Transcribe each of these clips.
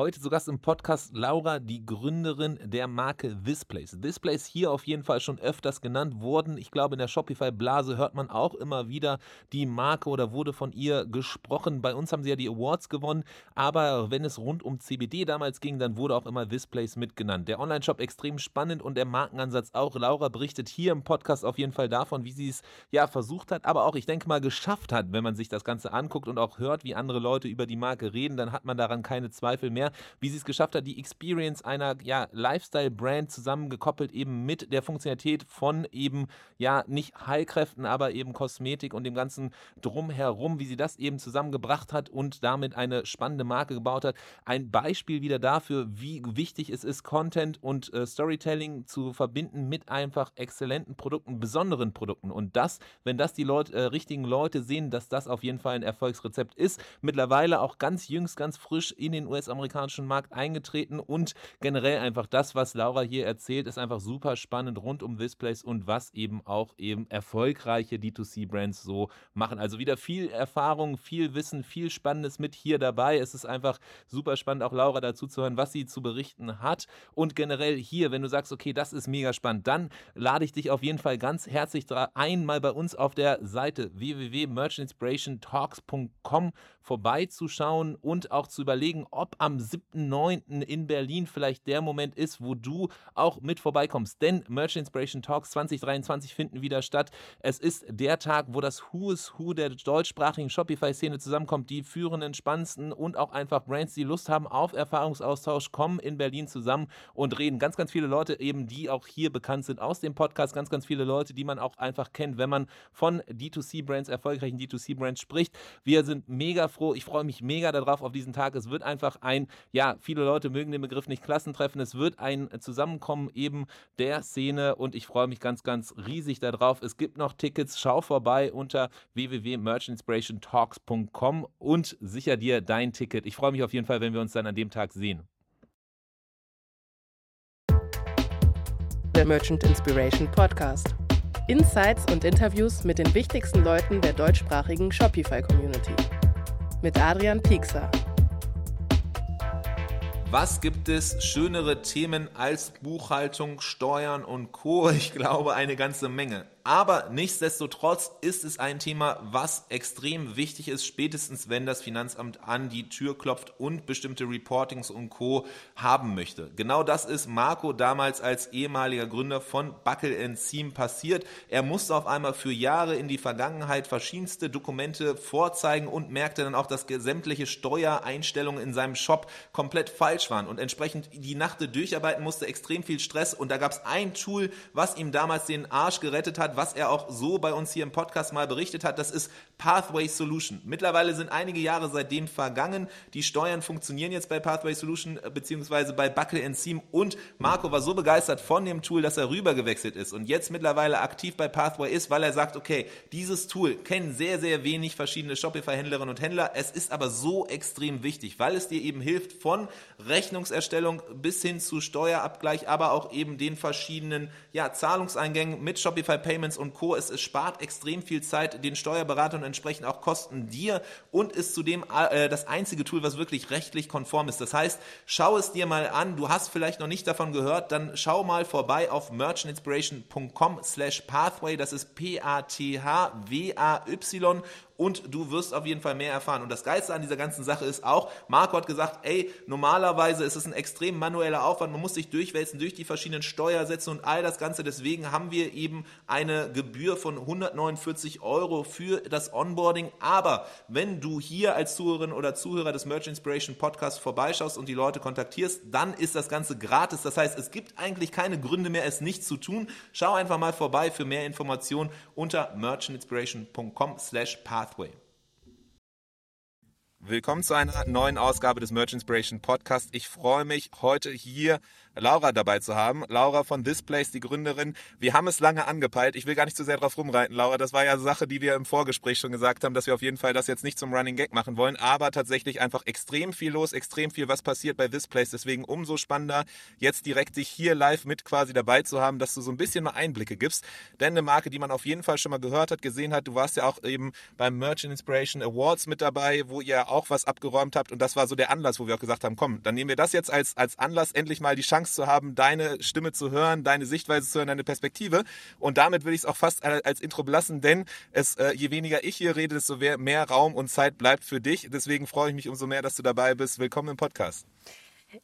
Heute zu Gast im Podcast Laura, die Gründerin der Marke Thisplace. Thisplace hier auf jeden Fall schon öfters genannt worden. Ich glaube, in der Shopify-Blase hört man auch immer wieder die Marke oder wurde von ihr gesprochen. Bei uns haben sie ja die Awards gewonnen, aber wenn es rund um CBD damals ging, dann wurde auch immer Thisplace mitgenannt. Der Online-Shop extrem spannend und der Markenansatz auch. Laura berichtet hier im Podcast auf jeden Fall davon, wie sie es ja versucht hat, aber auch, ich denke mal, geschafft hat, wenn man sich das Ganze anguckt und auch hört, wie andere Leute über die Marke reden, dann hat man daran keine Zweifel mehr wie sie es geschafft hat, die Experience einer ja, Lifestyle-Brand zusammengekoppelt eben mit der Funktionalität von eben ja nicht Heilkräften, aber eben Kosmetik und dem ganzen Drumherum, wie sie das eben zusammengebracht hat und damit eine spannende Marke gebaut hat. Ein Beispiel wieder dafür, wie wichtig es ist, Content und äh, Storytelling zu verbinden mit einfach exzellenten Produkten, besonderen Produkten. Und das, wenn das die Leute, äh, richtigen Leute sehen, dass das auf jeden Fall ein Erfolgsrezept ist. Mittlerweile auch ganz jüngst, ganz frisch in den US-amerikanischen Markt eingetreten und generell einfach das, was Laura hier erzählt, ist einfach super spannend rund um Displays und was eben auch eben erfolgreiche D2C-Brands so machen. Also wieder viel Erfahrung, viel Wissen, viel Spannendes mit hier dabei. Es ist einfach super spannend, auch Laura dazu zu hören, was sie zu berichten hat. Und generell hier, wenn du sagst, okay, das ist mega spannend, dann lade ich dich auf jeden Fall ganz herzlich ein, mal bei uns auf der Seite www.merchantinspirationtalks.com vorbeizuschauen und auch zu überlegen, ob am 7.9. in Berlin vielleicht der Moment ist, wo du auch mit vorbeikommst. Denn Merchant Inspiration Talks 2023 finden wieder statt. Es ist der Tag, wo das Who is Who der deutschsprachigen Shopify-Szene zusammenkommt. Die führenden, spannendsten und auch einfach Brands, die Lust haben auf Erfahrungsaustausch, kommen in Berlin zusammen und reden. Ganz, ganz viele Leute eben, die auch hier bekannt sind aus dem Podcast. Ganz, ganz viele Leute, die man auch einfach kennt, wenn man von D2C-Brands, erfolgreichen D2C-Brands spricht. Wir sind mega froh. Ich freue mich mega darauf auf diesen Tag. Es wird einfach ein, ja, viele Leute mögen den Begriff nicht Klassentreffen. Es wird ein Zusammenkommen eben der Szene und ich freue mich ganz, ganz riesig darauf. Es gibt noch Tickets. Schau vorbei unter www.merchinspirationtalks.com und sicher dir dein Ticket. Ich freue mich auf jeden Fall, wenn wir uns dann an dem Tag sehen. Der Merchant Inspiration Podcast. Insights und Interviews mit den wichtigsten Leuten der deutschsprachigen Shopify-Community mit Adrian Piekser. Was gibt es schönere Themen als Buchhaltung, Steuern und Co? Ich glaube eine ganze Menge. Aber nichtsdestotrotz ist es ein Thema, was extrem wichtig ist, spätestens wenn das Finanzamt an die Tür klopft und bestimmte Reportings und Co. haben möchte. Genau das ist Marco damals als ehemaliger Gründer von Buckle Seam passiert. Er musste auf einmal für Jahre in die Vergangenheit verschiedenste Dokumente vorzeigen und merkte dann auch, dass sämtliche Steuereinstellungen in seinem Shop komplett falsch waren und entsprechend die Nacht durcharbeiten musste, extrem viel Stress und da gab es ein Tool, was ihm damals den Arsch gerettet hat, was er auch so bei uns hier im Podcast mal berichtet hat, das ist Pathway Solution. Mittlerweile sind einige Jahre seitdem vergangen. Die Steuern funktionieren jetzt bei Pathway Solution äh, beziehungsweise bei Buckle Seam und Marco war so begeistert von dem Tool, dass er rübergewechselt ist und jetzt mittlerweile aktiv bei Pathway ist, weil er sagt, okay, dieses Tool kennen sehr, sehr wenig verschiedene Shopify-Händlerinnen und Händler. Es ist aber so extrem wichtig, weil es dir eben hilft von Rechnungserstellung bis hin zu Steuerabgleich, aber auch eben den verschiedenen ja, Zahlungseingängen mit Shopify Payments Payments und Co. Es, es spart extrem viel Zeit den Steuerberatern entsprechend auch Kosten dir und ist zudem äh, das einzige Tool, was wirklich rechtlich konform ist. Das heißt, schau es dir mal an. Du hast vielleicht noch nicht davon gehört, dann schau mal vorbei auf merchantinspiration.com slash pathway. Das ist P-A-T-H-W-A-Y und du wirst auf jeden Fall mehr erfahren. Und das Geilste an dieser ganzen Sache ist auch, Marco hat gesagt, ey, normalerweise ist es ein extrem manueller Aufwand, man muss sich durchwälzen durch die verschiedenen Steuersätze und all das Ganze. Deswegen haben wir eben eine Gebühr von 149 Euro für das Onboarding. Aber wenn du hier als Zuhörerin oder Zuhörer des Merch Inspiration Podcasts vorbeischaust und die Leute kontaktierst, dann ist das Ganze gratis. Das heißt, es gibt eigentlich keine Gründe mehr, es nicht zu tun. Schau einfach mal vorbei für mehr Informationen unter merchantinspiration.com slash path pathway. Willkommen zu einer neuen Ausgabe des Merch Inspiration Podcast. Ich freue mich, heute hier Laura dabei zu haben. Laura von Thisplace, die Gründerin. Wir haben es lange angepeilt. Ich will gar nicht zu sehr drauf rumreiten, Laura. Das war ja Sache, die wir im Vorgespräch schon gesagt haben, dass wir auf jeden Fall das jetzt nicht zum Running Gag machen wollen. Aber tatsächlich einfach extrem viel los, extrem viel, was passiert bei Thisplace. Deswegen umso spannender, jetzt direkt dich hier live mit quasi dabei zu haben, dass du so ein bisschen mal Einblicke gibst. Denn eine Marke, die man auf jeden Fall schon mal gehört hat, gesehen hat, du warst ja auch eben beim Merchant Inspiration Awards mit dabei, wo ihr auch was abgeräumt habt und das war so der Anlass, wo wir auch gesagt haben, komm, dann nehmen wir das jetzt als, als Anlass, endlich mal die Chance zu haben, deine Stimme zu hören, deine Sichtweise zu hören, deine Perspektive und damit würde ich es auch fast als Intro belassen, denn es, äh, je weniger ich hier rede, desto mehr Raum und Zeit bleibt für dich. Deswegen freue ich mich umso mehr, dass du dabei bist. Willkommen im Podcast.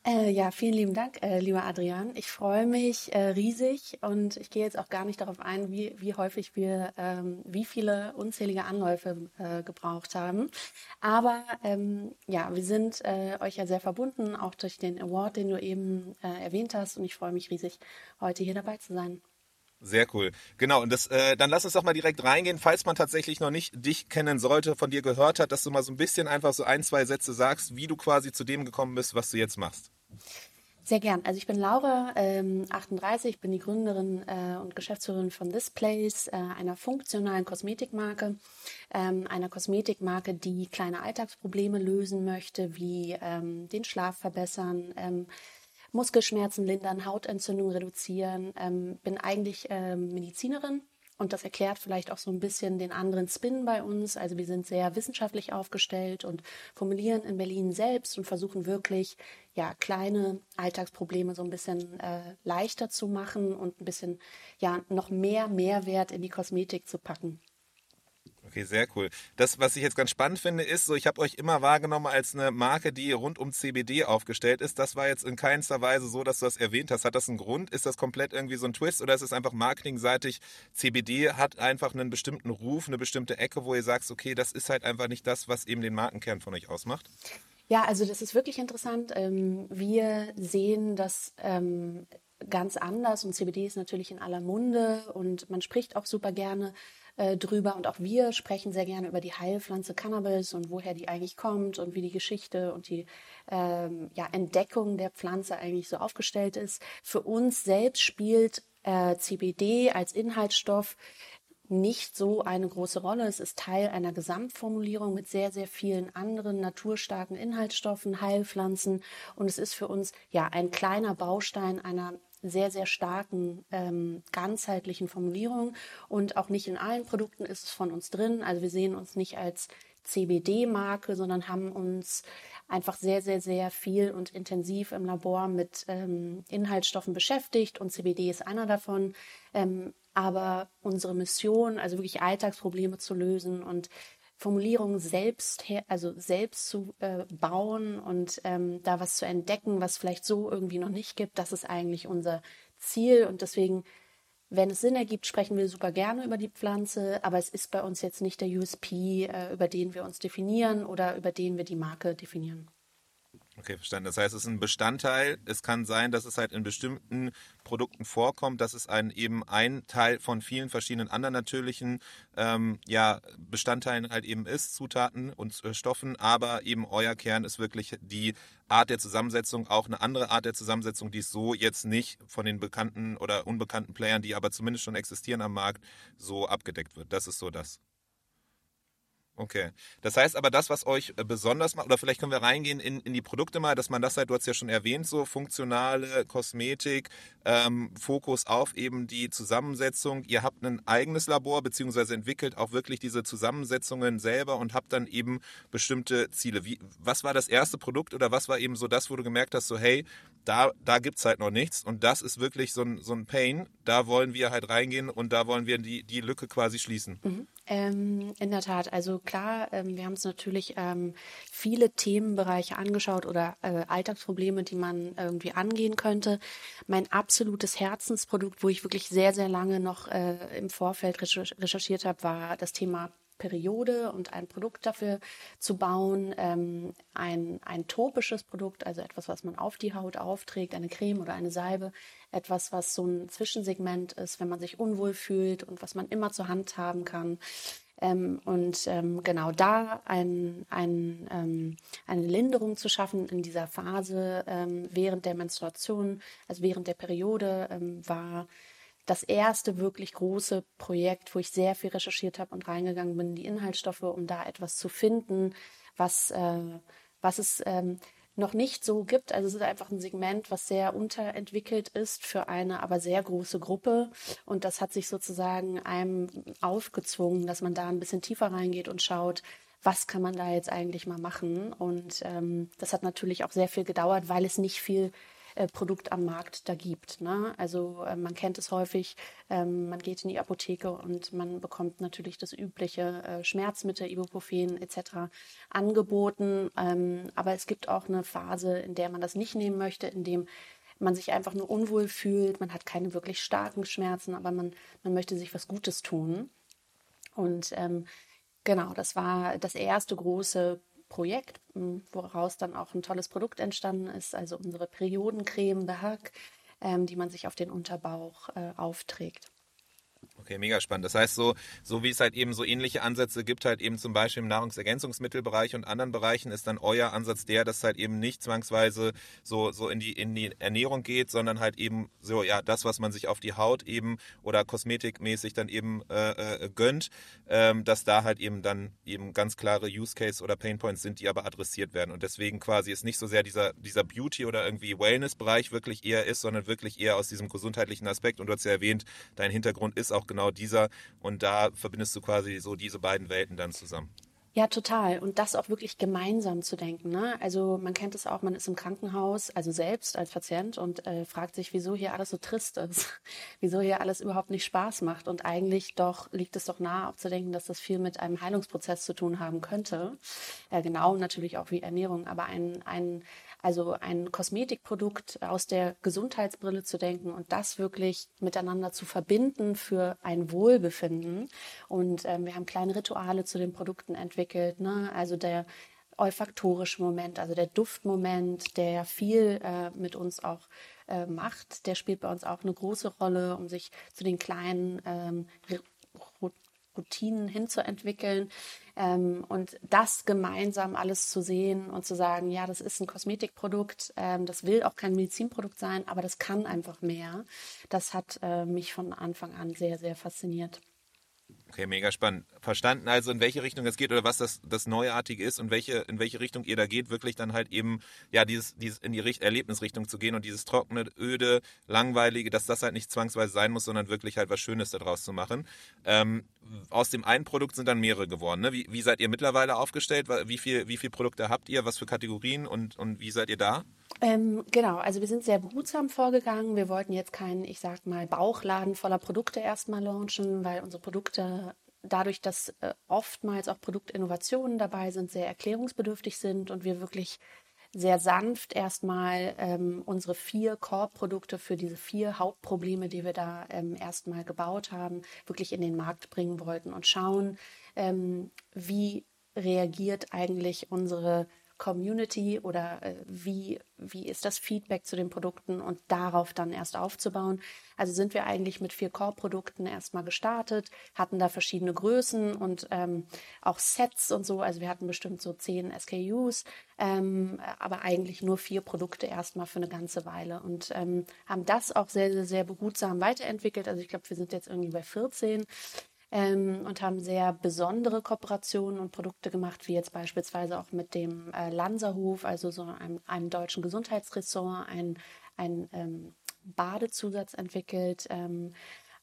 Äh, ja, vielen lieben Dank, äh, lieber Adrian. Ich freue mich äh, riesig und ich gehe jetzt auch gar nicht darauf ein, wie, wie häufig wir, ähm, wie viele unzählige Anläufe äh, gebraucht haben. Aber ähm, ja, wir sind äh, euch ja sehr verbunden, auch durch den Award, den du eben äh, erwähnt hast. Und ich freue mich riesig, heute hier dabei zu sein. Sehr cool. Genau, und das, äh, dann lass uns doch mal direkt reingehen, falls man tatsächlich noch nicht dich kennen sollte, von dir gehört hat, dass du mal so ein bisschen einfach so ein, zwei Sätze sagst, wie du quasi zu dem gekommen bist, was du jetzt machst. Sehr gern. Also ich bin Laura, ähm, 38, bin die Gründerin äh, und Geschäftsführerin von This Place, äh, einer funktionalen Kosmetikmarke, ähm, einer Kosmetikmarke, die kleine Alltagsprobleme lösen möchte, wie ähm, den Schlaf verbessern, ähm, Muskelschmerzen lindern, Hautentzündung reduzieren. Ähm, bin eigentlich ähm, Medizinerin und das erklärt vielleicht auch so ein bisschen den anderen Spin bei uns. Also wir sind sehr wissenschaftlich aufgestellt und formulieren in Berlin selbst und versuchen wirklich ja kleine Alltagsprobleme so ein bisschen äh, leichter zu machen und ein bisschen ja noch mehr Mehrwert in die Kosmetik zu packen. Okay, sehr cool. Das, was ich jetzt ganz spannend finde, ist, so ich habe euch immer wahrgenommen als eine Marke, die rund um CBD aufgestellt ist. Das war jetzt in keinster Weise so, dass du das erwähnt hast. Hat das einen Grund? Ist das komplett irgendwie so ein Twist oder ist es einfach marketingseitig? CBD hat einfach einen bestimmten Ruf, eine bestimmte Ecke, wo ihr sagst, okay, das ist halt einfach nicht das, was eben den Markenkern von euch ausmacht? Ja, also das ist wirklich interessant. Ähm, wir sehen das ähm, ganz anders und CBD ist natürlich in aller Munde und man spricht auch super gerne äh, drüber. Und auch wir sprechen sehr gerne über die Heilpflanze Cannabis und woher die eigentlich kommt und wie die Geschichte und die ähm, ja, Entdeckung der Pflanze eigentlich so aufgestellt ist. Für uns selbst spielt äh, CBD als Inhaltsstoff nicht so eine große Rolle. Es ist Teil einer Gesamtformulierung mit sehr, sehr vielen anderen naturstarken Inhaltsstoffen, Heilpflanzen. Und es ist für uns ja ein kleiner Baustein einer sehr, sehr starken ähm, ganzheitlichen Formulierung und auch nicht in allen Produkten ist es von uns drin. Also wir sehen uns nicht als CBD-Marke, sondern haben uns einfach sehr, sehr, sehr viel und intensiv im Labor mit ähm, Inhaltsstoffen beschäftigt und CBD ist einer davon. Ähm, aber unsere Mission, also wirklich Alltagsprobleme zu lösen und Formulierungen selbst her, also selbst zu äh, bauen und ähm, da was zu entdecken, was vielleicht so irgendwie noch nicht gibt, das ist eigentlich unser Ziel und deswegen, wenn es Sinn ergibt, sprechen wir super gerne über die Pflanze, aber es ist bei uns jetzt nicht der USP, äh, über den wir uns definieren oder über den wir die Marke definieren. Okay, verstanden. Das heißt, es ist ein Bestandteil. Es kann sein, dass es halt in bestimmten Produkten vorkommt, dass es ein, eben ein Teil von vielen verschiedenen anderen natürlichen ähm, ja, Bestandteilen halt eben ist, Zutaten und äh, Stoffen, aber eben euer Kern ist wirklich die Art der Zusammensetzung, auch eine andere Art der Zusammensetzung, die es so jetzt nicht von den bekannten oder unbekannten Playern, die aber zumindest schon existieren am Markt, so abgedeckt wird. Das ist so das. Okay. Das heißt aber, das, was euch äh, besonders macht, oder vielleicht können wir reingehen in, in die Produkte mal, dass man das halt, du hast ja schon erwähnt, so funktionale Kosmetik, ähm, Fokus auf eben die Zusammensetzung. Ihr habt ein eigenes Labor, beziehungsweise entwickelt auch wirklich diese Zusammensetzungen selber und habt dann eben bestimmte Ziele. Wie, was war das erste Produkt oder was war eben so das, wo du gemerkt hast, so hey, da, da gibt es halt noch nichts und das ist wirklich so ein, so ein Pain, da wollen wir halt reingehen und da wollen wir die, die Lücke quasi schließen. Mhm. Ähm, in der Tat, also klar, ähm, wir haben uns natürlich ähm, viele Themenbereiche angeschaut oder äh, Alltagsprobleme, die man irgendwie angehen könnte. Mein absolutes Herzensprodukt, wo ich wirklich sehr, sehr lange noch äh, im Vorfeld recherchiert habe, war das Thema Periode und ein Produkt dafür zu bauen, ähm, ein, ein topisches Produkt, also etwas, was man auf die Haut aufträgt, eine Creme oder eine Salbe, etwas, was so ein Zwischensegment ist, wenn man sich unwohl fühlt und was man immer zur Hand haben kann. Ähm, und ähm, genau da ein, ein, ähm, eine Linderung zu schaffen in dieser Phase ähm, während der Menstruation, also während der Periode, ähm, war das erste wirklich große Projekt, wo ich sehr viel recherchiert habe und reingegangen bin in die Inhaltsstoffe, um da etwas zu finden, was, äh, was es ähm, noch nicht so gibt. Also es ist einfach ein Segment, was sehr unterentwickelt ist für eine aber sehr große Gruppe. Und das hat sich sozusagen einem aufgezwungen, dass man da ein bisschen tiefer reingeht und schaut, was kann man da jetzt eigentlich mal machen? Und ähm, das hat natürlich auch sehr viel gedauert, weil es nicht viel äh, Produkt am Markt da gibt. Ne? Also äh, man kennt es häufig, ähm, man geht in die Apotheke und man bekommt natürlich das übliche äh, Schmerzmittel, Ibuprofen etc. angeboten. Ähm, aber es gibt auch eine Phase, in der man das nicht nehmen möchte, in dem man sich einfach nur unwohl fühlt, man hat keine wirklich starken Schmerzen, aber man, man möchte sich was Gutes tun. Und ähm, genau, das war das erste große Projekt, woraus dann auch ein tolles Produkt entstanden ist, also unsere Periodencreme Behag, ähm, die man sich auf den Unterbauch äh, aufträgt. Okay, mega spannend. Das heißt, so, so wie es halt eben so ähnliche Ansätze gibt, halt eben zum Beispiel im Nahrungsergänzungsmittelbereich und anderen Bereichen, ist dann euer Ansatz der, dass halt eben nicht zwangsweise so, so in die, in die Ernährung geht, sondern halt eben so, ja, das, was man sich auf die Haut eben oder kosmetikmäßig dann eben äh, äh, gönnt, ähm, dass da halt eben dann eben ganz klare Use Case oder Pain Points sind, die aber adressiert werden. Und deswegen quasi ist nicht so sehr dieser, dieser Beauty oder irgendwie Wellness-Bereich wirklich eher ist, sondern wirklich eher aus diesem gesundheitlichen Aspekt. Und du hast ja erwähnt, dein Hintergrund ist auch genau dieser. Und da verbindest du quasi so diese beiden Welten dann zusammen. Ja, total. Und das auch wirklich gemeinsam zu denken. Ne? Also man kennt es auch, man ist im Krankenhaus, also selbst als Patient und äh, fragt sich, wieso hier alles so trist ist, wieso hier alles überhaupt nicht Spaß macht. Und eigentlich doch liegt es doch nahe, auch zu denken, dass das viel mit einem Heilungsprozess zu tun haben könnte. Ja, genau, natürlich auch wie Ernährung, aber ein, ein, also ein Kosmetikprodukt aus der Gesundheitsbrille zu denken und das wirklich miteinander zu verbinden für ein Wohlbefinden. Und ähm, wir haben kleine Rituale zu den Produkten entwickelt. Ne? Also der olfaktorische Moment, also der Duftmoment, der viel äh, mit uns auch äh, macht, der spielt bei uns auch eine große Rolle, um sich zu den kleinen ähm, Routinen hinzuentwickeln. Ähm, und das gemeinsam alles zu sehen und zu sagen, ja, das ist ein Kosmetikprodukt, ähm, das will auch kein Medizinprodukt sein, aber das kann einfach mehr. Das hat äh, mich von Anfang an sehr, sehr fasziniert. Okay, mega spannend. Verstanden also, in welche Richtung es geht oder was das, das Neuartige ist und welche, in welche Richtung ihr da geht, wirklich dann halt eben, ja, dieses, dieses in die Richt Erlebnisrichtung zu gehen und dieses trockene, öde, langweilige, dass das halt nicht zwangsweise sein muss, sondern wirklich halt was Schönes daraus zu machen. Ähm, aus dem einen Produkt sind dann mehrere geworden. Ne? Wie, wie seid ihr mittlerweile aufgestellt? Wie viel, wie viele Produkte habt ihr? Was für Kategorien und, und wie seid ihr da? Ähm, genau, also wir sind sehr behutsam vorgegangen. Wir wollten jetzt keinen, ich sag mal, Bauchladen voller Produkte erstmal launchen, weil unsere Produkte dadurch, dass äh, oftmals auch Produktinnovationen dabei sind, sehr erklärungsbedürftig sind und wir wirklich sehr sanft erstmal ähm, unsere vier Core-Produkte für diese vier Hauptprobleme, die wir da ähm, erstmal gebaut haben, wirklich in den Markt bringen wollten und schauen, ähm, wie reagiert eigentlich unsere Community oder äh, wie, wie ist das Feedback zu den Produkten und darauf dann erst aufzubauen. Also sind wir eigentlich mit vier Core-Produkten erstmal gestartet, hatten da verschiedene Größen und ähm, auch Sets und so. Also wir hatten bestimmt so zehn SKUs, ähm, aber eigentlich nur vier Produkte erstmal für eine ganze Weile und ähm, haben das auch sehr, sehr, sehr behutsam weiterentwickelt. Also ich glaube, wir sind jetzt irgendwie bei 14 ähm, und haben sehr besondere Kooperationen und Produkte gemacht, wie jetzt beispielsweise auch mit dem äh, Lanserhof, also so einem, einem deutschen Gesundheitsressort, ein, ein ähm, Badezusatz entwickelt. Ähm,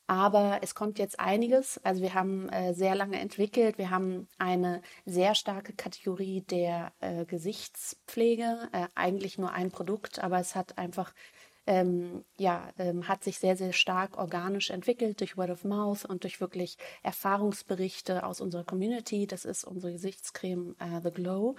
aber es kommt jetzt einiges. Also wir haben äh, sehr lange entwickelt. Wir haben eine sehr starke Kategorie der äh, Gesichtspflege. Äh, eigentlich nur ein Produkt, aber es hat einfach ähm, ja, ähm, hat sich sehr, sehr stark organisch entwickelt durch Word of Mouth und durch wirklich Erfahrungsberichte aus unserer Community. Das ist unsere Gesichtscreme äh, The Glow.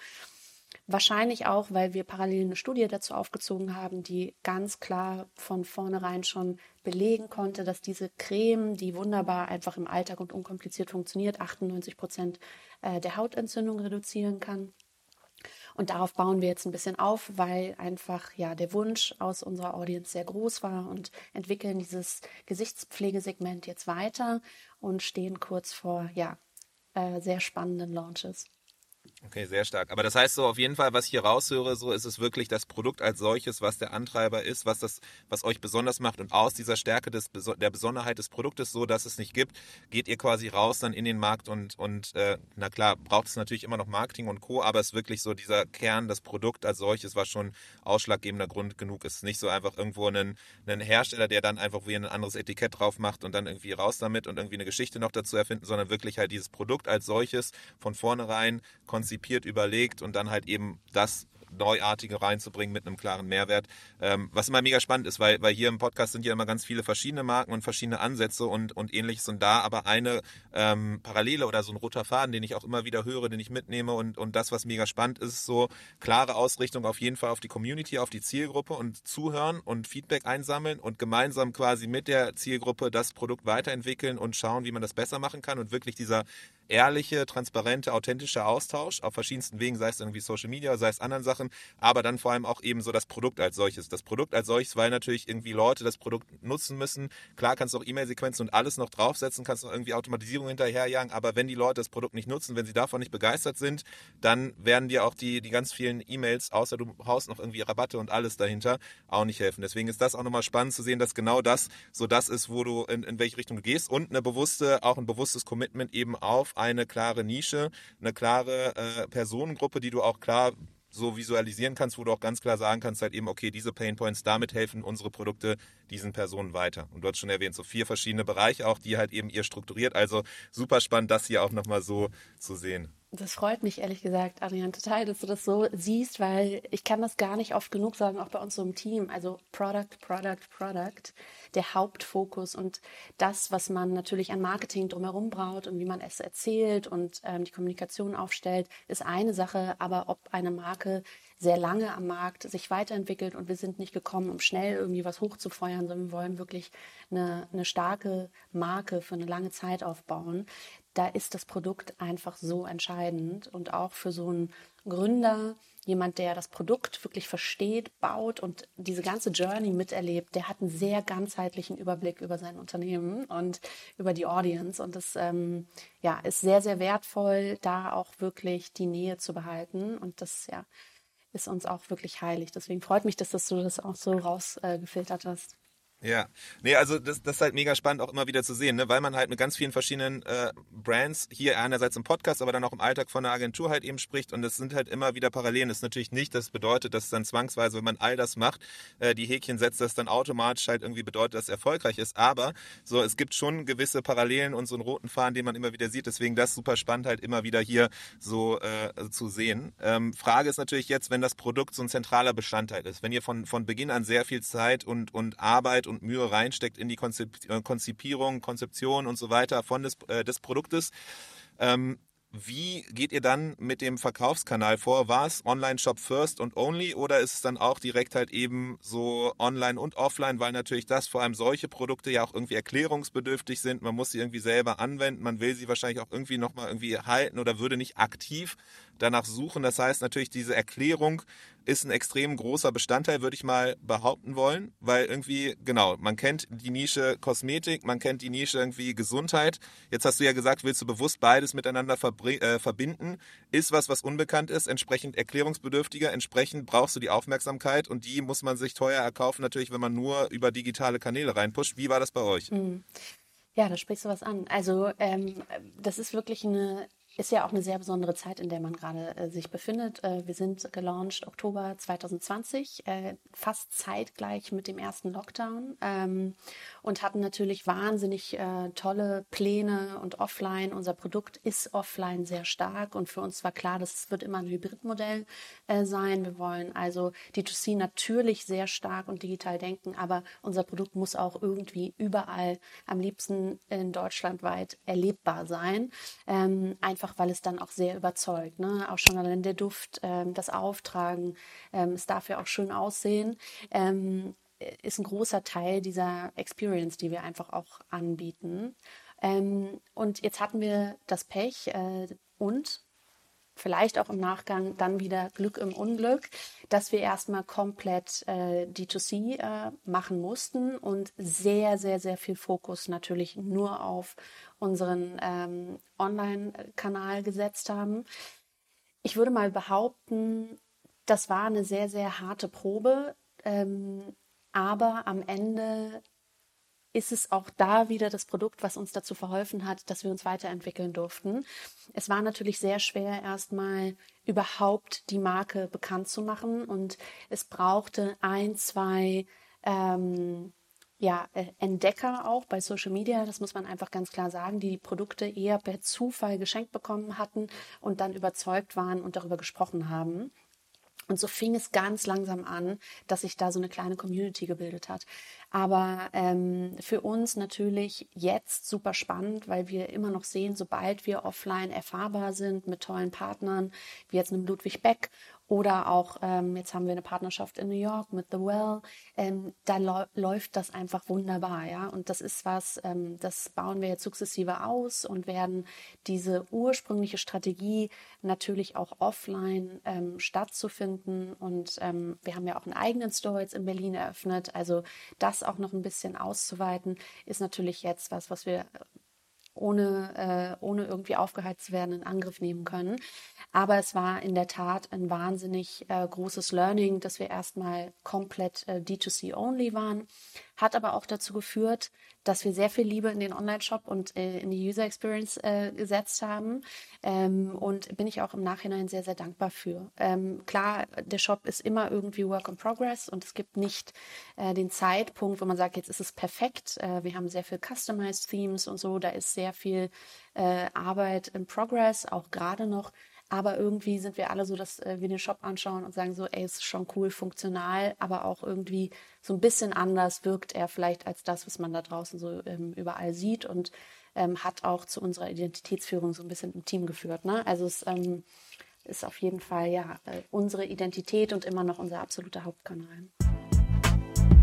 Wahrscheinlich auch, weil wir parallel eine Studie dazu aufgezogen haben, die ganz klar von vornherein schon belegen konnte, dass diese Creme, die wunderbar einfach im Alltag und unkompliziert funktioniert, 98 Prozent äh, der Hautentzündung reduzieren kann. Und darauf bauen wir jetzt ein bisschen auf, weil einfach ja der Wunsch aus unserer Audience sehr groß war und entwickeln dieses Gesichtspflegesegment jetzt weiter und stehen kurz vor ja äh, sehr spannenden Launches. Okay, sehr stark. Aber das heißt so auf jeden Fall, was ich hier raushöre, so ist es wirklich das Produkt als solches, was der Antreiber ist, was das, was euch besonders macht und aus dieser Stärke des, der Besonderheit des Produktes, so dass es nicht gibt, geht ihr quasi raus dann in den Markt und und äh, na klar braucht es natürlich immer noch Marketing und Co. Aber es ist wirklich so dieser Kern, das Produkt als solches, was schon ausschlaggebender Grund genug ist. Nicht so einfach irgendwo einen, einen Hersteller, der dann einfach wie ein anderes Etikett drauf macht und dann irgendwie raus damit und irgendwie eine Geschichte noch dazu erfinden, sondern wirklich halt dieses Produkt als solches von vornherein konzipiert konzipiert, überlegt und dann halt eben das Neuartige reinzubringen mit einem klaren Mehrwert. Ähm, was immer mega spannend ist, weil, weil hier im Podcast sind ja immer ganz viele verschiedene Marken und verschiedene Ansätze und, und ähnliches und da aber eine ähm, Parallele oder so ein roter Faden, den ich auch immer wieder höre, den ich mitnehme und, und das, was mega spannend ist, so klare Ausrichtung auf jeden Fall auf die Community, auf die Zielgruppe und zuhören und Feedback einsammeln und gemeinsam quasi mit der Zielgruppe das Produkt weiterentwickeln und schauen, wie man das besser machen kann und wirklich dieser ehrliche, transparente, authentische Austausch auf verschiedensten Wegen, sei es irgendwie Social Media, sei es anderen Sachen, aber dann vor allem auch eben so das Produkt als solches. Das Produkt als solches, weil natürlich irgendwie Leute das Produkt nutzen müssen. Klar kannst du auch E-Mail-Sequenzen und alles noch draufsetzen, kannst noch irgendwie Automatisierung hinterherjagen, aber wenn die Leute das Produkt nicht nutzen, wenn sie davon nicht begeistert sind, dann werden dir auch die, die ganz vielen E-Mails, außer du haust noch irgendwie Rabatte und alles dahinter, auch nicht helfen. Deswegen ist das auch nochmal spannend zu sehen, dass genau das so das ist, wo du in, in welche Richtung du gehst und eine bewusste, auch ein bewusstes Commitment eben auf eine klare Nische, eine klare äh, Personengruppe, die du auch klar so visualisieren kannst, wo du auch ganz klar sagen kannst, halt eben, okay, diese Painpoints, damit helfen unsere Produkte diesen Personen weiter. Und du hast schon erwähnt, so vier verschiedene Bereiche auch, die halt eben ihr strukturiert. Also super spannend, das hier auch nochmal so zu sehen. Das freut mich ehrlich gesagt, Adrian, total, dass du das so siehst, weil ich kann das gar nicht oft genug sagen, auch bei uns so im Team. Also Product, Product, Product, der Hauptfokus und das, was man natürlich an Marketing drumherum braucht und wie man es erzählt und ähm, die Kommunikation aufstellt, ist eine Sache. Aber ob eine Marke sehr lange am Markt sich weiterentwickelt und wir sind nicht gekommen, um schnell irgendwie was hochzufeuern, sondern wir wollen wirklich eine, eine starke Marke für eine lange Zeit aufbauen da ist das Produkt einfach so entscheidend und auch für so einen Gründer, jemand, der das Produkt wirklich versteht, baut und diese ganze Journey miterlebt, der hat einen sehr ganzheitlichen Überblick über sein Unternehmen und über die Audience und das ähm, ja, ist sehr, sehr wertvoll, da auch wirklich die Nähe zu behalten und das ja, ist uns auch wirklich heilig. Deswegen freut mich, dass du das auch so rausgefiltert äh, hast. Ja, nee, also das, das ist halt mega spannend auch immer wieder zu sehen, ne? weil man halt mit ganz vielen verschiedenen äh, Brands hier einerseits im Podcast, aber dann auch im Alltag von der Agentur halt eben spricht und es sind halt immer wieder Parallelen. Das ist natürlich nicht, das bedeutet, dass dann zwangsweise, wenn man all das macht, äh, die Häkchen setzt, das dann automatisch halt irgendwie bedeutet, dass es erfolgreich ist. Aber so, es gibt schon gewisse Parallelen und so einen roten Faden, den man immer wieder sieht. Deswegen das super spannend halt immer wieder hier so äh, zu sehen. Ähm, Frage ist natürlich jetzt, wenn das Produkt so ein zentraler Bestandteil ist, wenn ihr von, von Beginn an sehr viel Zeit und, und Arbeit und Mühe reinsteckt in die äh, Konzipierung, Konzeption und so weiter von des, äh, des Produktes. Ähm, wie geht ihr dann mit dem Verkaufskanal vor? War es Online-Shop first und only oder ist es dann auch direkt halt eben so online und offline, weil natürlich das vor allem solche Produkte ja auch irgendwie erklärungsbedürftig sind. Man muss sie irgendwie selber anwenden, man will sie wahrscheinlich auch irgendwie nochmal irgendwie halten oder würde nicht aktiv danach suchen. Das heißt natürlich, diese Erklärung ist ein extrem großer Bestandteil, würde ich mal behaupten wollen, weil irgendwie, genau, man kennt die Nische Kosmetik, man kennt die Nische irgendwie Gesundheit. Jetzt hast du ja gesagt, willst du bewusst beides miteinander äh, verbinden. Ist was, was unbekannt ist, entsprechend erklärungsbedürftiger, entsprechend brauchst du die Aufmerksamkeit und die muss man sich teuer erkaufen, natürlich, wenn man nur über digitale Kanäle reinpusht. Wie war das bei euch? Mhm. Ja, da sprichst du was an. Also ähm, das ist wirklich eine ist ja auch eine sehr besondere Zeit, in der man gerade äh, sich befindet. Äh, wir sind gelauncht Oktober 2020, äh, fast zeitgleich mit dem ersten Lockdown ähm, und hatten natürlich wahnsinnig äh, tolle Pläne und offline. Unser Produkt ist offline sehr stark und für uns war klar, dass es wird immer ein Hybridmodell äh, sein. Wir wollen also D2C natürlich sehr stark und digital denken, aber unser Produkt muss auch irgendwie überall, am liebsten in Deutschland weit erlebbar sein. Ähm, einfach weil es dann auch sehr überzeugt. Ne? Auch schon allein der Duft, ähm, das Auftragen, ähm, es darf ja auch schön aussehen, ähm, ist ein großer Teil dieser Experience, die wir einfach auch anbieten. Ähm, und jetzt hatten wir das Pech äh, und vielleicht auch im Nachgang dann wieder Glück im Unglück, dass wir erstmal komplett äh, D2C äh, machen mussten und sehr, sehr, sehr viel Fokus natürlich nur auf unseren ähm, Online-Kanal gesetzt haben. ich würde mal behaupten, das war eine sehr, sehr harte Probe. Ähm, aber am Ende ist es auch da wieder das Produkt, was uns dazu verholfen hat, dass wir uns weiterentwickeln durften. Es war natürlich sehr schwer, erstmal überhaupt die Marke bekannt zu machen und es brauchte ein, zwei ähm, ja, äh, Entdecker auch bei Social Media, das muss man einfach ganz klar sagen, die die Produkte eher per Zufall geschenkt bekommen hatten und dann überzeugt waren und darüber gesprochen haben. Und so fing es ganz langsam an, dass sich da so eine kleine Community gebildet hat. Aber ähm, für uns natürlich jetzt super spannend, weil wir immer noch sehen, sobald wir offline erfahrbar sind mit tollen Partnern, wie jetzt einem Ludwig Beck oder auch, ähm, jetzt haben wir eine Partnerschaft in New York mit The Well. Ähm, da läuft das einfach wunderbar, ja. Und das ist was, ähm, das bauen wir jetzt sukzessive aus und werden diese ursprüngliche Strategie natürlich auch offline ähm, stattzufinden. Und ähm, wir haben ja auch einen eigenen Store jetzt in Berlin eröffnet. Also das auch noch ein bisschen auszuweiten, ist natürlich jetzt was, was wir ohne, äh, ohne irgendwie aufgeheizt zu werden, in Angriff nehmen können. Aber es war in der Tat ein wahnsinnig äh, großes Learning, dass wir erstmal komplett äh, D2C-only waren, hat aber auch dazu geführt, dass wir sehr viel Liebe in den Online-Shop und äh, in die User Experience äh, gesetzt haben. Ähm, und bin ich auch im Nachhinein sehr, sehr dankbar für. Ähm, klar, der Shop ist immer irgendwie Work in Progress und es gibt nicht äh, den Zeitpunkt, wo man sagt, jetzt ist es perfekt. Äh, wir haben sehr viel Customized Themes und so. Da ist sehr viel äh, Arbeit in Progress, auch gerade noch. Aber irgendwie sind wir alle so, dass äh, wir den Shop anschauen und sagen so, ey, ist schon cool, funktional, aber auch irgendwie so ein bisschen anders wirkt er vielleicht als das, was man da draußen so ähm, überall sieht und ähm, hat auch zu unserer Identitätsführung so ein bisschen im Team geführt. Ne? Also es ähm, ist auf jeden Fall ja äh, unsere Identität und immer noch unser absoluter Hauptkanal.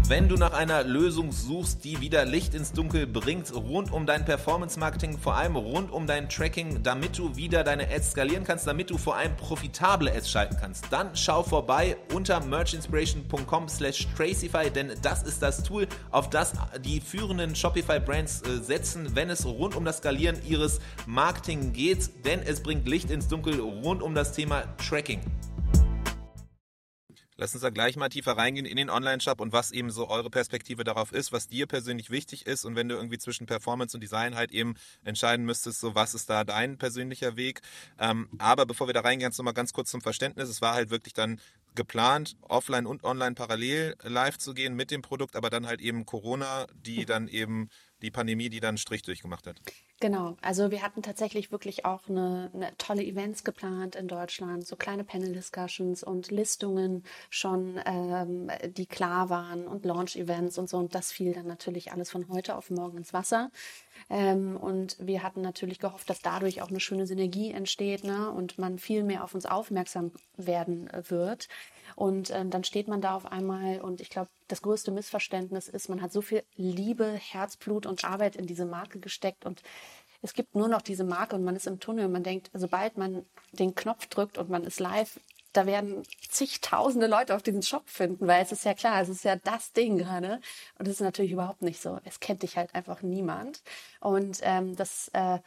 Wenn du nach einer Lösung suchst, die wieder Licht ins Dunkel bringt, rund um dein Performance-Marketing, vor allem rund um dein Tracking, damit du wieder deine Ads skalieren kannst, damit du vor allem profitable Ads schalten kannst, dann schau vorbei unter merchinspiration.com slash Tracify, denn das ist das Tool, auf das die führenden Shopify-Brands äh, setzen, wenn es rund um das Skalieren ihres Marketing geht, denn es bringt Licht ins Dunkel rund um das Thema Tracking. Lass uns da gleich mal tiefer reingehen in den Online-Shop und was eben so eure Perspektive darauf ist, was dir persönlich wichtig ist und wenn du irgendwie zwischen Performance und Design halt eben entscheiden müsstest, so was ist da dein persönlicher Weg. Ähm, aber bevor wir da reingehen, nochmal ganz kurz zum Verständnis. Es war halt wirklich dann geplant, offline und online parallel live zu gehen mit dem Produkt, aber dann halt eben Corona, die dann eben die Pandemie, die dann einen Strich durchgemacht hat. Genau, also wir hatten tatsächlich wirklich auch eine, eine tolle Events geplant in Deutschland, so kleine Panel-Discussions und Listungen schon, ähm, die klar waren und Launch-Events und so. Und das fiel dann natürlich alles von heute auf morgen ins Wasser. Ähm, und wir hatten natürlich gehofft, dass dadurch auch eine schöne Synergie entsteht ne? und man viel mehr auf uns aufmerksam werden äh, wird. Und ähm, dann steht man da auf einmal und ich glaube, das größte Missverständnis ist, man hat so viel Liebe, Herzblut und Arbeit in diese Marke gesteckt und es gibt nur noch diese Marke und man ist im Tunnel und man denkt, sobald man den Knopf drückt und man ist live, da werden zigtausende Leute auf diesen Shop finden, weil es ist ja klar, es ist ja das Ding gerade. Und das ist natürlich überhaupt nicht so. Es kennt dich halt einfach niemand. Und ähm, das äh,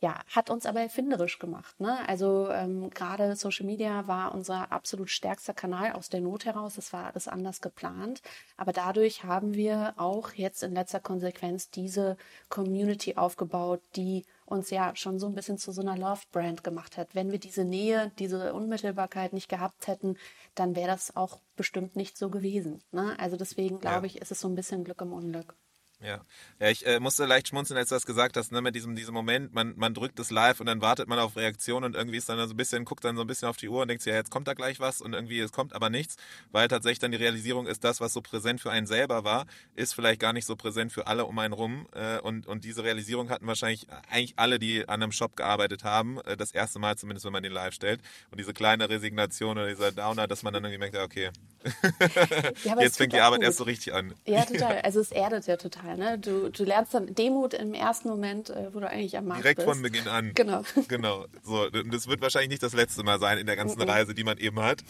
ja, hat uns aber erfinderisch gemacht. Ne? Also ähm, gerade Social Media war unser absolut stärkster Kanal aus der Not heraus. Das war alles anders geplant. Aber dadurch haben wir auch jetzt in letzter Konsequenz diese Community aufgebaut, die uns ja schon so ein bisschen zu so einer Love-Brand gemacht hat. Wenn wir diese Nähe, diese Unmittelbarkeit nicht gehabt hätten, dann wäre das auch bestimmt nicht so gewesen. Ne? Also deswegen glaube ja. ich, ist es so ein bisschen Glück im Unglück. Ja, ja ich äh, musste leicht schmunzeln, als du das gesagt hast, ne, mit diesem, diesem Moment, man, man drückt es live und dann wartet man auf Reaktion und irgendwie ist dann so ein bisschen, guckt dann so ein bisschen auf die Uhr und denkt sich, ja, jetzt kommt da gleich was und irgendwie, es kommt aber nichts, weil tatsächlich dann die Realisierung ist, das, was so präsent für einen selber war, ist vielleicht gar nicht so präsent für alle um einen rum äh, und, und diese Realisierung hatten wahrscheinlich eigentlich alle, die an einem Shop gearbeitet haben, äh, das erste Mal zumindest, wenn man den live stellt. Und diese kleine Resignation oder dieser Downer, dass man dann irgendwie merkt, okay, ja, jetzt fängt die Arbeit gut. erst so richtig an. Ja, total, also es erdet ja total total. Ne? Du, du lernst dann Demut im ersten Moment, äh, wo du eigentlich am Markt Direkt bist. von Beginn an. Genau. Genau. So, das wird wahrscheinlich nicht das letzte Mal sein in der ganzen Reise, die man eben hat.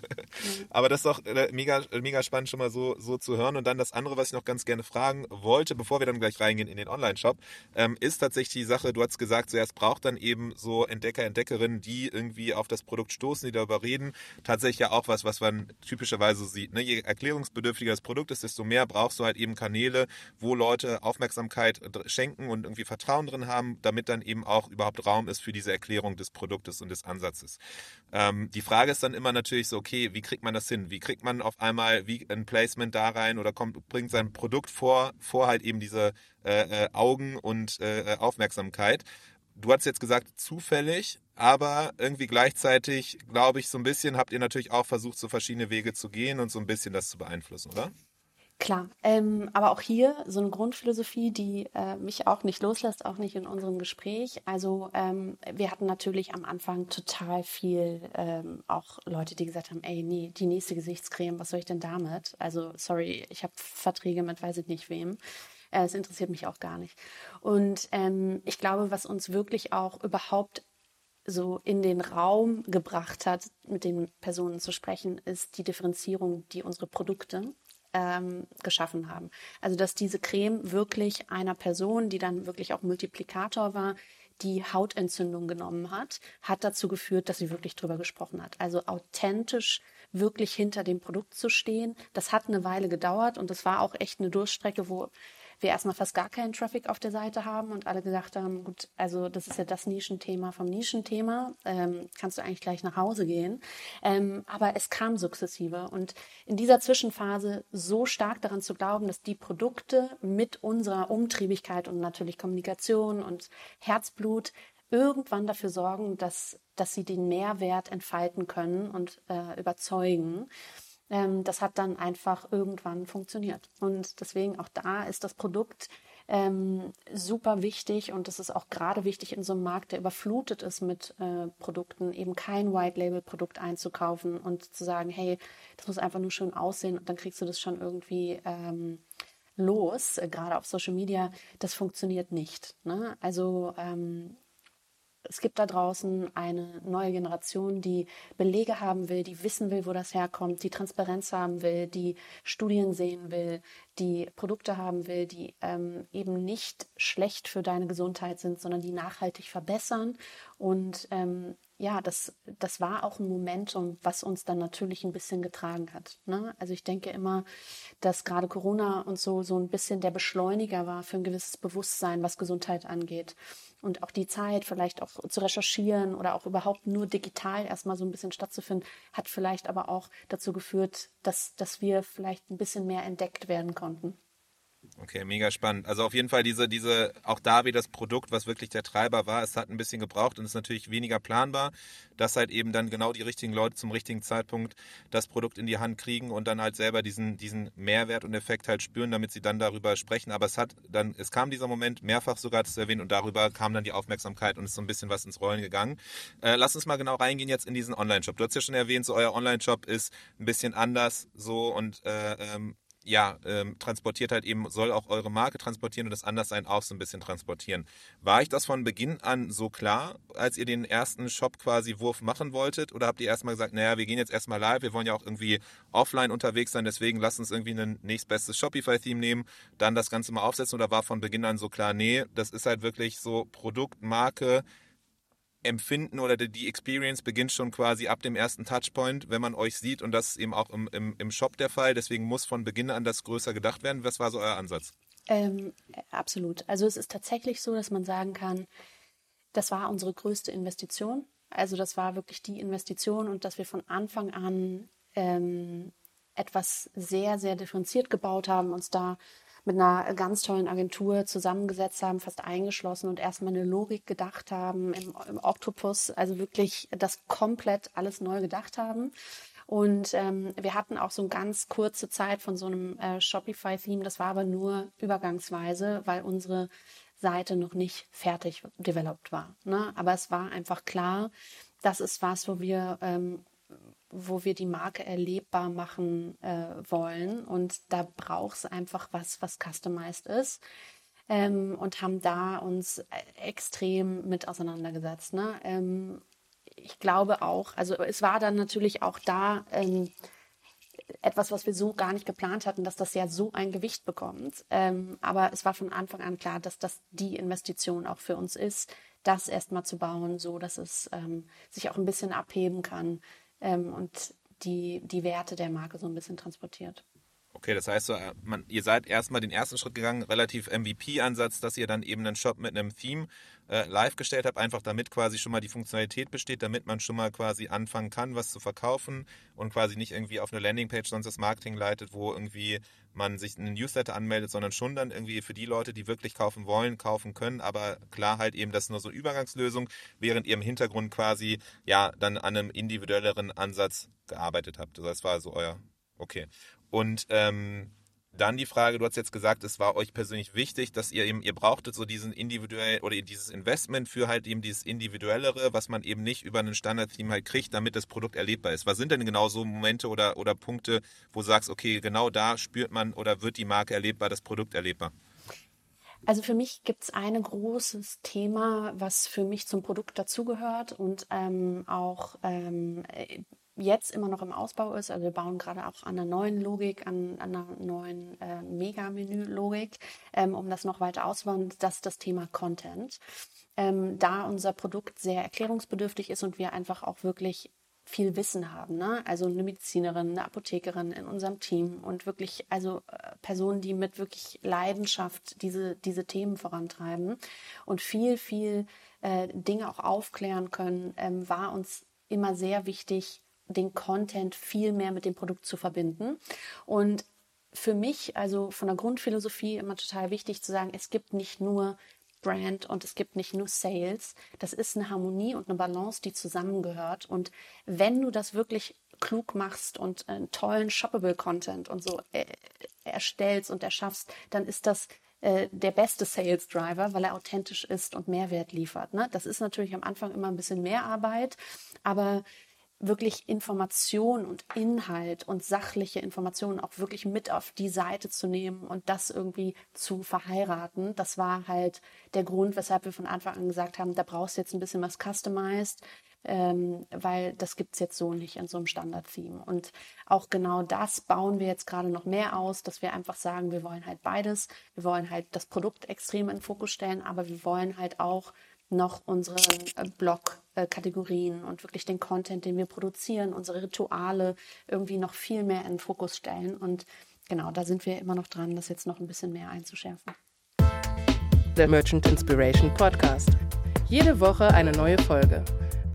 Aber das ist doch äh, mega, mega spannend schon mal so, so zu hören. Und dann das andere, was ich noch ganz gerne fragen wollte, bevor wir dann gleich reingehen in den Online-Shop, ähm, ist tatsächlich die Sache, du hast gesagt, zuerst braucht dann eben so Entdecker, Entdeckerinnen, die irgendwie auf das Produkt stoßen, die darüber reden. Tatsächlich ja auch was, was man typischerweise sieht. Ne? Je erklärungsbedürftiger das Produkt ist, desto mehr brauchst du halt eben Kanäle, wo Leute Aufmerksamkeit schenken und irgendwie Vertrauen drin haben, damit dann eben auch überhaupt Raum ist für diese Erklärung des Produktes und des Ansatzes. Ähm, die Frage ist dann immer natürlich so, okay, wie kriegt man das hin? Wie kriegt man auf einmal wie ein Placement da rein oder kommt, bringt sein Produkt vor, vor halt eben diese äh, äh, Augen und äh, Aufmerksamkeit? Du hast jetzt gesagt, zufällig, aber irgendwie gleichzeitig, glaube ich, so ein bisschen habt ihr natürlich auch versucht, so verschiedene Wege zu gehen und so ein bisschen das zu beeinflussen, oder? Klar, ähm, aber auch hier so eine Grundphilosophie, die äh, mich auch nicht loslässt, auch nicht in unserem Gespräch. Also ähm, wir hatten natürlich am Anfang total viel ähm, auch Leute, die gesagt haben, ey, nee, die nächste Gesichtscreme, was soll ich denn damit? Also sorry, ich habe Verträge mit weiß ich nicht wem. Äh, es interessiert mich auch gar nicht. Und ähm, ich glaube, was uns wirklich auch überhaupt so in den Raum gebracht hat, mit den Personen zu sprechen, ist die Differenzierung, die unsere Produkte ähm, geschaffen haben. Also dass diese Creme wirklich einer Person, die dann wirklich auch Multiplikator war, die Hautentzündung genommen hat, hat dazu geführt, dass sie wirklich drüber gesprochen hat. Also authentisch wirklich hinter dem Produkt zu stehen. Das hat eine Weile gedauert und das war auch echt eine Durchstrecke, wo wir erstmal fast gar keinen Traffic auf der Seite haben und alle gedacht haben, gut, also das ist ja das Nischenthema vom Nischenthema, ähm, kannst du eigentlich gleich nach Hause gehen. Ähm, aber es kam sukzessive und in dieser Zwischenphase so stark daran zu glauben, dass die Produkte mit unserer Umtriebigkeit und natürlich Kommunikation und Herzblut irgendwann dafür sorgen, dass, dass sie den Mehrwert entfalten können und äh, überzeugen ähm, das hat dann einfach irgendwann funktioniert. Und deswegen auch da ist das Produkt ähm, super wichtig und das ist auch gerade wichtig in so einem Markt, der überflutet ist mit äh, Produkten, eben kein White-Label-Produkt einzukaufen und zu sagen, hey, das muss einfach nur schön aussehen und dann kriegst du das schon irgendwie ähm, los, äh, gerade auf Social Media. Das funktioniert nicht. Ne? Also ähm, es gibt da draußen eine neue Generation, die Belege haben will, die wissen will, wo das herkommt, die Transparenz haben will, die Studien sehen will, die Produkte haben will, die ähm, eben nicht schlecht für deine Gesundheit sind, sondern die nachhaltig verbessern. Und ähm, ja, das, das war auch ein Momentum, was uns dann natürlich ein bisschen getragen hat. Ne? Also ich denke immer, dass gerade Corona und so so ein bisschen der Beschleuniger war für ein gewisses Bewusstsein, was Gesundheit angeht und auch die Zeit, vielleicht auch zu recherchieren oder auch überhaupt nur digital erstmal so ein bisschen stattzufinden, hat vielleicht aber auch dazu geführt, dass, dass wir vielleicht ein bisschen mehr entdeckt werden konnten. Okay, mega spannend. Also auf jeden Fall diese, diese, auch da wie das Produkt, was wirklich der Treiber war, es hat ein bisschen gebraucht und ist natürlich weniger planbar, dass halt eben dann genau die richtigen Leute zum richtigen Zeitpunkt das Produkt in die Hand kriegen und dann halt selber diesen, diesen Mehrwert und Effekt halt spüren, damit sie dann darüber sprechen. Aber es hat dann, es kam dieser Moment mehrfach sogar zu erwähnen und darüber kam dann die Aufmerksamkeit und ist so ein bisschen was ins Rollen gegangen. Äh, lass uns mal genau reingehen jetzt in diesen Online-Shop. Du hast ja schon erwähnt, so euer Online-Shop ist ein bisschen anders so und äh, ähm, ja, ähm, transportiert halt eben, soll auch eure Marke transportieren und das Anderssein auch so ein bisschen transportieren. War ich das von Beginn an so klar, als ihr den ersten Shop quasi Wurf machen wolltet? Oder habt ihr erstmal gesagt, naja, wir gehen jetzt erstmal live, wir wollen ja auch irgendwie offline unterwegs sein, deswegen lasst uns irgendwie ein nächstbestes Shopify-Theme nehmen, dann das Ganze mal aufsetzen? Oder war von Beginn an so klar, nee, das ist halt wirklich so Produkt, Marke, Empfinden oder die Experience beginnt schon quasi ab dem ersten Touchpoint, wenn man euch sieht. Und das ist eben auch im, im, im Shop der Fall. Deswegen muss von Beginn an das größer gedacht werden. Was war so euer Ansatz? Ähm, absolut. Also es ist tatsächlich so, dass man sagen kann, das war unsere größte Investition. Also das war wirklich die Investition und dass wir von Anfang an ähm, etwas sehr, sehr differenziert gebaut haben, uns da mit einer ganz tollen Agentur zusammengesetzt haben, fast eingeschlossen und erstmal eine Logik gedacht haben im, im Octopus, also wirklich das komplett alles neu gedacht haben. Und ähm, wir hatten auch so eine ganz kurze Zeit von so einem äh, Shopify-Theme. Das war aber nur übergangsweise, weil unsere Seite noch nicht fertig developed war. Ne? Aber es war einfach klar, das ist was, wo wir ähm, wo wir die Marke erlebbar machen äh, wollen. Und da braucht es einfach was, was customized ist. Ähm, und haben da uns äh, extrem mit auseinandergesetzt. Ne? Ähm, ich glaube auch, also es war dann natürlich auch da ähm, etwas, was wir so gar nicht geplant hatten, dass das ja so ein Gewicht bekommt. Ähm, aber es war von Anfang an klar, dass das die Investition auch für uns ist, das erstmal zu bauen, so dass es ähm, sich auch ein bisschen abheben kann ähm, und die, die Werte der Marke so ein bisschen transportiert. Okay, das heißt, äh, man, ihr seid erstmal den ersten Schritt gegangen, relativ MVP-Ansatz, dass ihr dann eben einen Shop mit einem Theme äh, live gestellt habt, einfach damit quasi schon mal die Funktionalität besteht, damit man schon mal quasi anfangen kann, was zu verkaufen und quasi nicht irgendwie auf eine Landingpage sonst das Marketing leitet, wo irgendwie man sich in einen Newsletter anmeldet, sondern schon dann irgendwie für die Leute, die wirklich kaufen wollen, kaufen können, aber klar halt eben das ist nur so Übergangslösung, während ihr im Hintergrund quasi ja dann an einem individuelleren Ansatz gearbeitet habt. Das war so euer Okay. Und ähm, dann die Frage, du hast jetzt gesagt, es war euch persönlich wichtig, dass ihr eben, ihr brauchtet so diesen individuell oder dieses Investment für halt eben dieses individuellere, was man eben nicht über einen Standard-Theme halt kriegt, damit das Produkt erlebbar ist. Was sind denn genau so Momente oder, oder Punkte, wo du sagst, okay, genau da spürt man oder wird die Marke erlebbar, das Produkt erlebbar? Also für mich gibt es ein großes Thema, was für mich zum Produkt dazugehört und ähm, auch ähm, jetzt immer noch im Ausbau ist. Also wir bauen gerade auch an einer neuen Logik, an, an einer neuen äh, Mega-Menü-Logik, ähm, um das noch weiter auszubauen. Das ist das Thema Content. Ähm, da unser Produkt sehr erklärungsbedürftig ist und wir einfach auch wirklich viel Wissen haben. Ne? Also eine Medizinerin, eine Apothekerin in unserem Team und wirklich, also äh, Personen, die mit wirklich Leidenschaft diese, diese Themen vorantreiben und viel, viel äh, Dinge auch aufklären können, ähm, war uns immer sehr wichtig, den Content viel mehr mit dem Produkt zu verbinden. Und für mich, also von der Grundphilosophie, immer total wichtig zu sagen, es gibt nicht nur Brand und es gibt nicht nur Sales. Das ist eine Harmonie und eine Balance, die zusammengehört. Und wenn du das wirklich klug machst und einen tollen shoppable Content und so äh, erstellst und erschaffst, dann ist das äh, der beste Sales Driver, weil er authentisch ist und Mehrwert liefert. Ne? Das ist natürlich am Anfang immer ein bisschen mehr Arbeit, aber wirklich Information und Inhalt und sachliche Informationen auch wirklich mit auf die Seite zu nehmen und das irgendwie zu verheiraten. Das war halt der Grund, weshalb wir von Anfang an gesagt haben, da brauchst du jetzt ein bisschen was customized, ähm, weil das gibt's jetzt so nicht in so einem Standard-Theme. Und auch genau das bauen wir jetzt gerade noch mehr aus, dass wir einfach sagen, wir wollen halt beides. Wir wollen halt das Produkt extrem in den Fokus stellen, aber wir wollen halt auch noch unsere äh, Blog-Kategorien und wirklich den Content, den wir produzieren, unsere Rituale irgendwie noch viel mehr in den Fokus stellen. Und genau, da sind wir immer noch dran, das jetzt noch ein bisschen mehr einzuschärfen. Der Merchant Inspiration Podcast. Jede Woche eine neue Folge.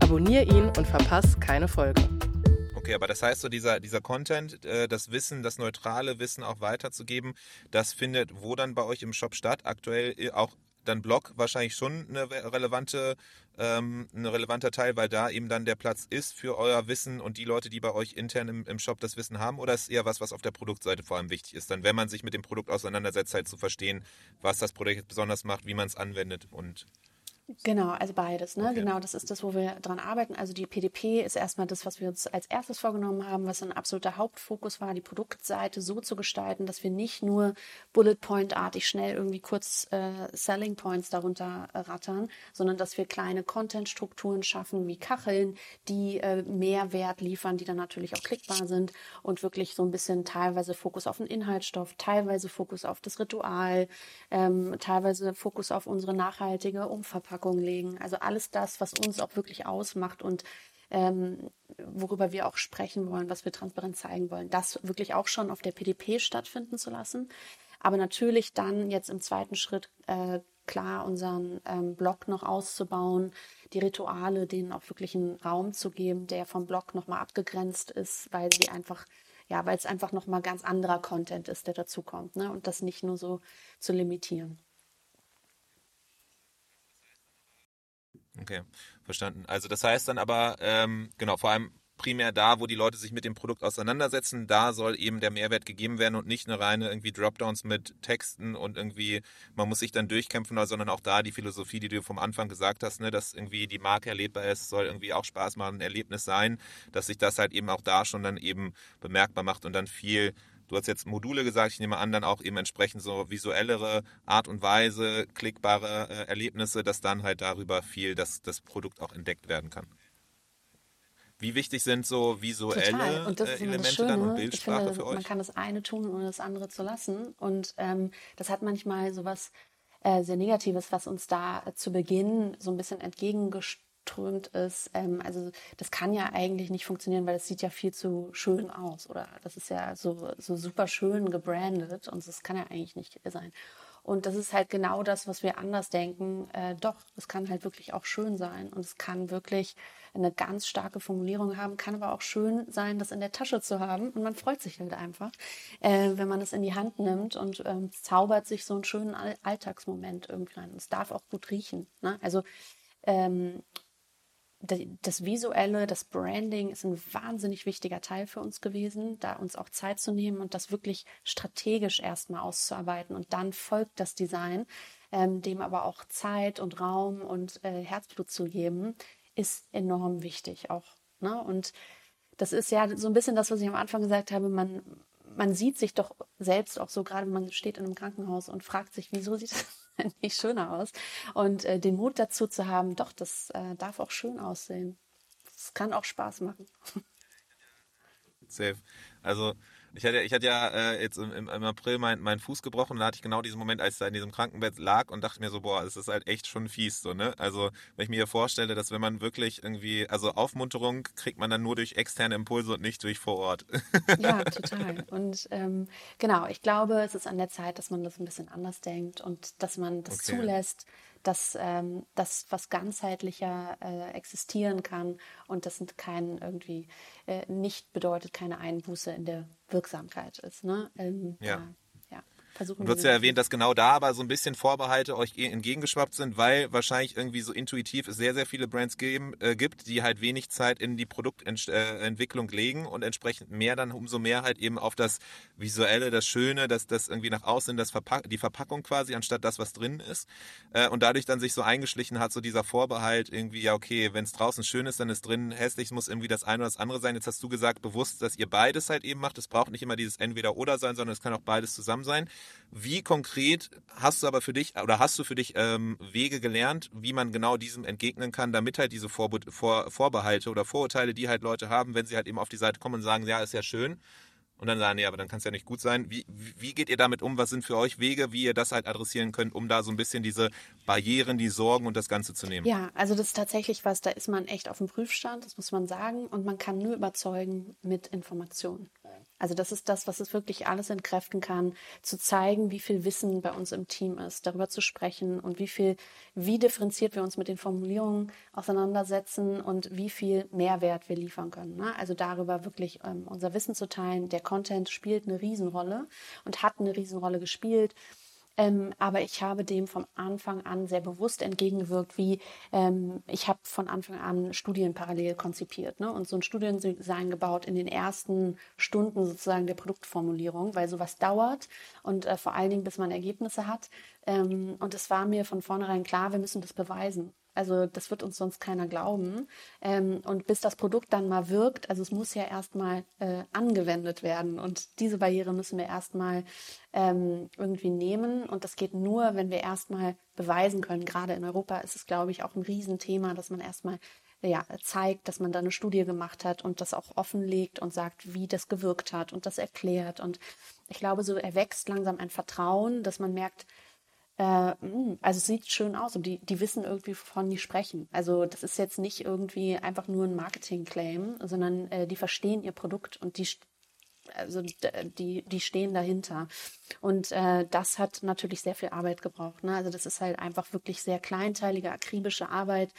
Abonnier ihn und verpass keine Folge. Okay, aber das heißt so, dieser, dieser Content, äh, das Wissen, das neutrale Wissen auch weiterzugeben, das findet wo dann bei euch im Shop statt? Aktuell äh, auch dann Blog wahrscheinlich schon eine relevante, ähm, ein relevanter Teil, weil da eben dann der Platz ist für euer Wissen und die Leute, die bei euch intern im, im Shop das Wissen haben? Oder ist eher was, was auf der Produktseite vor allem wichtig ist? Dann, wenn man sich mit dem Produkt auseinandersetzt, halt zu verstehen, was das Produkt besonders macht, wie man es anwendet und Genau, also beides. Ne? Okay. Genau, das ist das, wo wir dran arbeiten. Also die PDP ist erstmal das, was wir uns als erstes vorgenommen haben, was ein absoluter Hauptfokus war, die Produktseite so zu gestalten, dass wir nicht nur Bullet Point-artig schnell irgendwie kurz äh, Selling Points darunter äh, rattern, sondern dass wir kleine Content-Strukturen schaffen, wie Kacheln, die äh, Mehrwert liefern, die dann natürlich auch klickbar sind und wirklich so ein bisschen teilweise Fokus auf den Inhaltsstoff, teilweise Fokus auf das Ritual, ähm, teilweise Fokus auf unsere nachhaltige Umverpackung Verpackung legen. Also alles das, was uns auch wirklich ausmacht und ähm, worüber wir auch sprechen wollen, was wir transparent zeigen wollen, das wirklich auch schon auf der PDP stattfinden zu lassen. Aber natürlich dann jetzt im zweiten Schritt äh, klar unseren ähm, Blog noch auszubauen, die Rituale, denen auch wirklich einen Raum zu geben, der vom Blog nochmal abgegrenzt ist, weil sie einfach, ja, weil es einfach nochmal ganz anderer Content ist, der dazukommt, ne? Und das nicht nur so zu limitieren. Okay, verstanden. Also das heißt dann aber, ähm, genau, vor allem primär da, wo die Leute sich mit dem Produkt auseinandersetzen, da soll eben der Mehrwert gegeben werden und nicht eine reine irgendwie Dropdowns mit Texten und irgendwie, man muss sich dann durchkämpfen, sondern auch da die Philosophie, die du vom Anfang gesagt hast, ne, dass irgendwie die Marke erlebbar ist, soll irgendwie auch Spaß machen, ein Erlebnis sein, dass sich das halt eben auch da schon dann eben bemerkbar macht und dann viel Du hast jetzt Module gesagt, ich nehme an, dann auch eben entsprechend so visuellere Art und Weise, klickbare äh, Erlebnisse, dass dann halt darüber viel das, das Produkt auch entdeckt werden kann. Wie wichtig sind so visuelle und das äh, Elemente Schöne. dann und Bildsprache finde, für euch? Man kann das eine tun, ohne das andere zu lassen. Und ähm, das hat manchmal so was äh, sehr Negatives, was uns da zu Beginn so ein bisschen entgegengeströmt ist. Ähm, also das kann ja eigentlich nicht funktionieren, weil es sieht ja viel zu schön aus. Oder das ist ja so, so super schön gebrandet und das kann ja eigentlich nicht sein. Und das ist halt genau das, was wir anders denken. Äh, doch, es kann halt wirklich auch schön sein und es kann wirklich eine ganz starke Formulierung haben, kann aber auch schön sein, das in der Tasche zu haben und man freut sich halt einfach, äh, wenn man es in die Hand nimmt und ähm, zaubert sich so einen schönen Alltagsmoment irgendwie rein. Es darf auch gut riechen. Ne? Also ähm, das Visuelle, das Branding ist ein wahnsinnig wichtiger Teil für uns gewesen, da uns auch Zeit zu nehmen und das wirklich strategisch erstmal auszuarbeiten. Und dann folgt das Design, ähm, dem aber auch Zeit und Raum und äh, Herzblut zu geben, ist enorm wichtig auch. Ne? Und das ist ja so ein bisschen das, was ich am Anfang gesagt habe. Man, man sieht sich doch selbst auch so, gerade wenn man steht in einem Krankenhaus und fragt sich, wieso sieht das nicht schöner aus. Und äh, den Mut dazu zu haben, doch, das äh, darf auch schön aussehen. Das kann auch Spaß machen. Safe. Also ich hatte, ich hatte ja äh, jetzt im, im, April meinen mein Fuß gebrochen und da hatte ich genau diesen Moment, als ich da in diesem Krankenbett lag und dachte mir so, boah, es ist halt echt schon fies, so, ne? Also, wenn ich mir hier vorstelle, dass wenn man wirklich irgendwie, also Aufmunterung kriegt man dann nur durch externe Impulse und nicht durch vor Ort. Ja, total. Und ähm, genau, ich glaube, es ist an der Zeit, dass man das ein bisschen anders denkt und dass man das okay. zulässt, dass ähm, das was ganzheitlicher äh, existieren kann und das kein irgendwie äh, nicht bedeutet keine Einbuße in der Wirksamkeit ist. Ne? Ähm, ja. Da, versuchen. Du hast ja erwähnt, dass genau da aber so ein bisschen Vorbehalte euch entgegengeschwappt sind, weil wahrscheinlich irgendwie so intuitiv es sehr, sehr viele Brands geben, äh, gibt, die halt wenig Zeit in die Produktentwicklung legen und entsprechend mehr dann umso mehr halt eben auf das Visuelle, das Schöne, das, das irgendwie nach außen, das Verpack die Verpackung quasi, anstatt das, was drin ist. Äh, und dadurch dann sich so eingeschlichen hat, so dieser Vorbehalt irgendwie, ja, okay, wenn es draußen schön ist, dann ist drin hässlich, es muss irgendwie das eine oder das andere sein. Jetzt hast du gesagt, bewusst, dass ihr beides halt eben macht. Es braucht nicht immer dieses Entweder-Oder sein, sondern es kann auch beides zusammen sein. Wie konkret hast du aber für dich oder hast du für dich ähm, Wege gelernt, wie man genau diesem entgegnen kann, damit halt diese Vorbe Vor Vorbehalte oder Vorurteile, die halt Leute haben, wenn sie halt eben auf die Seite kommen und sagen, ja, ist ja schön, und dann sagen, nee, aber dann kann es ja nicht gut sein. Wie, wie geht ihr damit um? Was sind für euch Wege, wie ihr das halt adressieren könnt, um da so ein bisschen diese Barrieren, die Sorgen und das Ganze zu nehmen? Ja, also das ist tatsächlich was, da ist man echt auf dem Prüfstand, das muss man sagen. Und man kann nur überzeugen mit Informationen. Also das ist das, was es wirklich alles entkräften kann, zu zeigen, wie viel Wissen bei uns im Team ist, darüber zu sprechen und wie viel, wie differenziert wir uns mit den Formulierungen auseinandersetzen und wie viel Mehrwert wir liefern können. Ne? Also darüber wirklich ähm, unser Wissen zu teilen. Der Content spielt eine Riesenrolle und hat eine Riesenrolle gespielt. Ähm, aber ich habe dem von Anfang an sehr bewusst entgegengewirkt, wie ähm, ich habe von Anfang an Studien parallel konzipiert ne? und so ein Studiendesign gebaut in den ersten Stunden sozusagen der Produktformulierung, weil sowas dauert und äh, vor allen Dingen, bis man Ergebnisse hat. Ähm, und es war mir von vornherein klar, wir müssen das beweisen. Also das wird uns sonst keiner glauben. Ähm, und bis das Produkt dann mal wirkt, also es muss ja erstmal äh, angewendet werden. Und diese Barriere müssen wir erstmal ähm, irgendwie nehmen. Und das geht nur, wenn wir erstmal beweisen können. Gerade in Europa ist es, glaube ich, auch ein Riesenthema, dass man erstmal ja, zeigt, dass man da eine Studie gemacht hat und das auch offenlegt und sagt, wie das gewirkt hat und das erklärt. Und ich glaube, so erwächst langsam ein Vertrauen, dass man merkt, äh, hm, also es sieht schön aus und die, die wissen irgendwie, wovon die sprechen. Also das ist jetzt nicht irgendwie einfach nur ein Marketing-Claim, sondern äh, die verstehen ihr Produkt und die also die, die stehen dahinter. Und äh, das hat natürlich sehr viel Arbeit gebraucht. Ne? Also das ist halt einfach wirklich sehr kleinteilige, akribische Arbeit,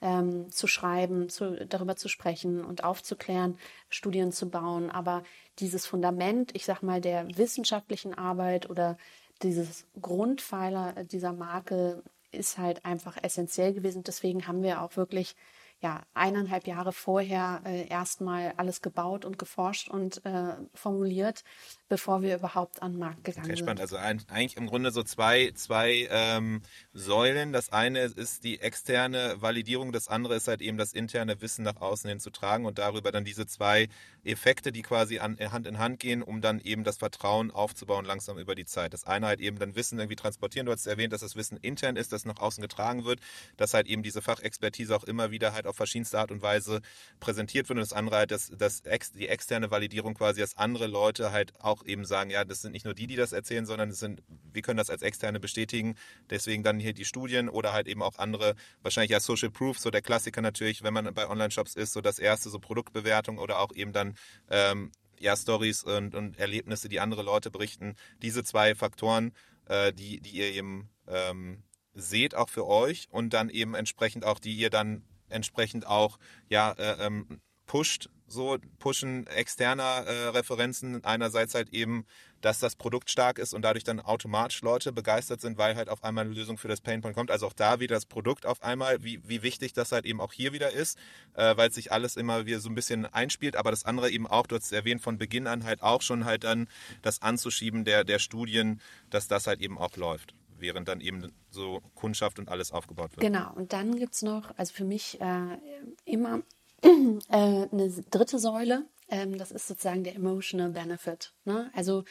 ähm, zu schreiben, zu, darüber zu sprechen und aufzuklären, Studien zu bauen. Aber dieses Fundament, ich sag mal, der wissenschaftlichen Arbeit oder dieses Grundpfeiler dieser Marke ist halt einfach essentiell gewesen. Deswegen haben wir auch wirklich ja, eineinhalb Jahre vorher äh, erstmal alles gebaut und geforscht und äh, formuliert, bevor wir überhaupt an den Markt gegangen okay, spannend. sind. Also ein, eigentlich im Grunde so zwei, zwei ähm, Säulen. Das eine ist die externe Validierung, das andere ist halt eben das interne Wissen nach außen hin zu tragen und darüber dann diese zwei Effekte, die quasi an, Hand in Hand gehen, um dann eben das Vertrauen aufzubauen langsam über die Zeit. Das eine halt eben dann Wissen irgendwie transportieren. Du hast erwähnt, dass das Wissen intern ist, das nach außen getragen wird, dass halt eben diese Fachexpertise auch immer wieder halt auf verschiedenste Art und Weise präsentiert wird und das andere halt, dass, dass die externe Validierung quasi, dass andere Leute halt auch auch eben sagen, ja, das sind nicht nur die, die das erzählen, sondern es sind, wir können das als Externe bestätigen. Deswegen dann hier die Studien oder halt eben auch andere, wahrscheinlich ja Social Proof, so der Klassiker natürlich, wenn man bei Online-Shops ist, so das erste, so Produktbewertung oder auch eben dann ähm, ja, Stories und, und Erlebnisse, die andere Leute berichten. Diese zwei Faktoren, äh, die, die ihr eben ähm, seht, auch für euch und dann eben entsprechend auch, die ihr dann entsprechend auch ja, äh, ähm, pusht so pushen externer äh, Referenzen einerseits halt eben, dass das Produkt stark ist und dadurch dann automatisch Leute begeistert sind, weil halt auf einmal eine Lösung für das Painpoint kommt. Also auch da wieder das Produkt auf einmal, wie, wie wichtig das halt eben auch hier wieder ist, äh, weil sich alles immer wieder so ein bisschen einspielt. Aber das andere eben auch, du hast erwähnt, von Beginn an halt auch schon halt dann das Anzuschieben der, der Studien, dass das halt eben auch läuft während dann eben so Kundschaft und alles aufgebaut wird. Genau, und dann gibt es noch, also für mich äh, immer eine dritte Säule, ähm, das ist sozusagen der emotional benefit. Ne? Also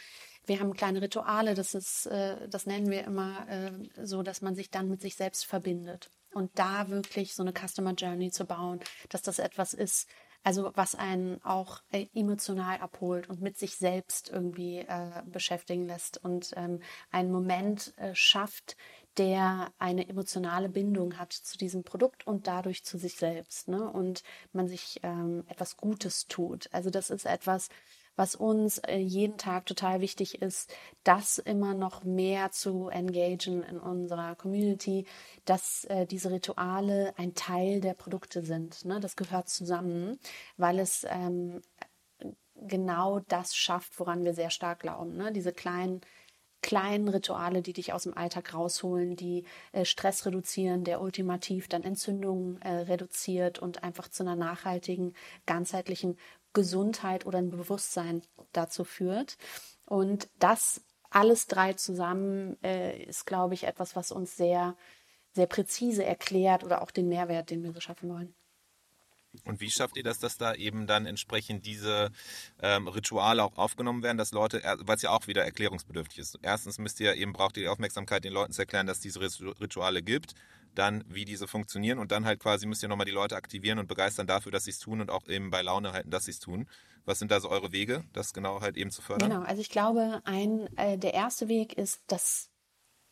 wir haben kleine Rituale, das ist, äh, das nennen wir immer äh, so, dass man sich dann mit sich selbst verbindet. Und da wirklich so eine Customer Journey zu bauen, dass das etwas ist, also was einen auch äh, emotional abholt und mit sich selbst irgendwie äh, beschäftigen lässt und ähm, einen Moment äh, schafft, der eine emotionale Bindung hat zu diesem Produkt und dadurch zu sich selbst. Ne? Und man sich ähm, etwas Gutes tut. Also das ist etwas, was uns äh, jeden Tag total wichtig ist, das immer noch mehr zu engagen in unserer Community, dass äh, diese Rituale ein Teil der Produkte sind. Ne? Das gehört zusammen, weil es ähm, genau das schafft, woran wir sehr stark glauben. Ne? Diese kleinen kleinen Rituale, die dich aus dem Alltag rausholen, die äh, Stress reduzieren, der ultimativ dann Entzündungen äh, reduziert und einfach zu einer nachhaltigen, ganzheitlichen Gesundheit oder ein Bewusstsein dazu führt. Und das alles drei zusammen äh, ist, glaube ich, etwas, was uns sehr, sehr präzise erklärt oder auch den Mehrwert, den wir so schaffen wollen. Und wie schafft ihr das, dass da eben dann entsprechend diese ähm, Rituale auch aufgenommen werden, dass Leute, weil ja auch wieder erklärungsbedürftig ist. Erstens müsst ihr eben, braucht ihr die Aufmerksamkeit, den Leuten zu erklären, dass es diese Rituale gibt, dann wie diese funktionieren und dann halt quasi müsst ihr nochmal die Leute aktivieren und begeistern dafür, dass sie es tun und auch eben bei Laune halten, dass sie es tun. Was sind da so eure Wege, das genau halt eben zu fördern? Genau, also ich glaube, ein, äh, der erste Weg ist, das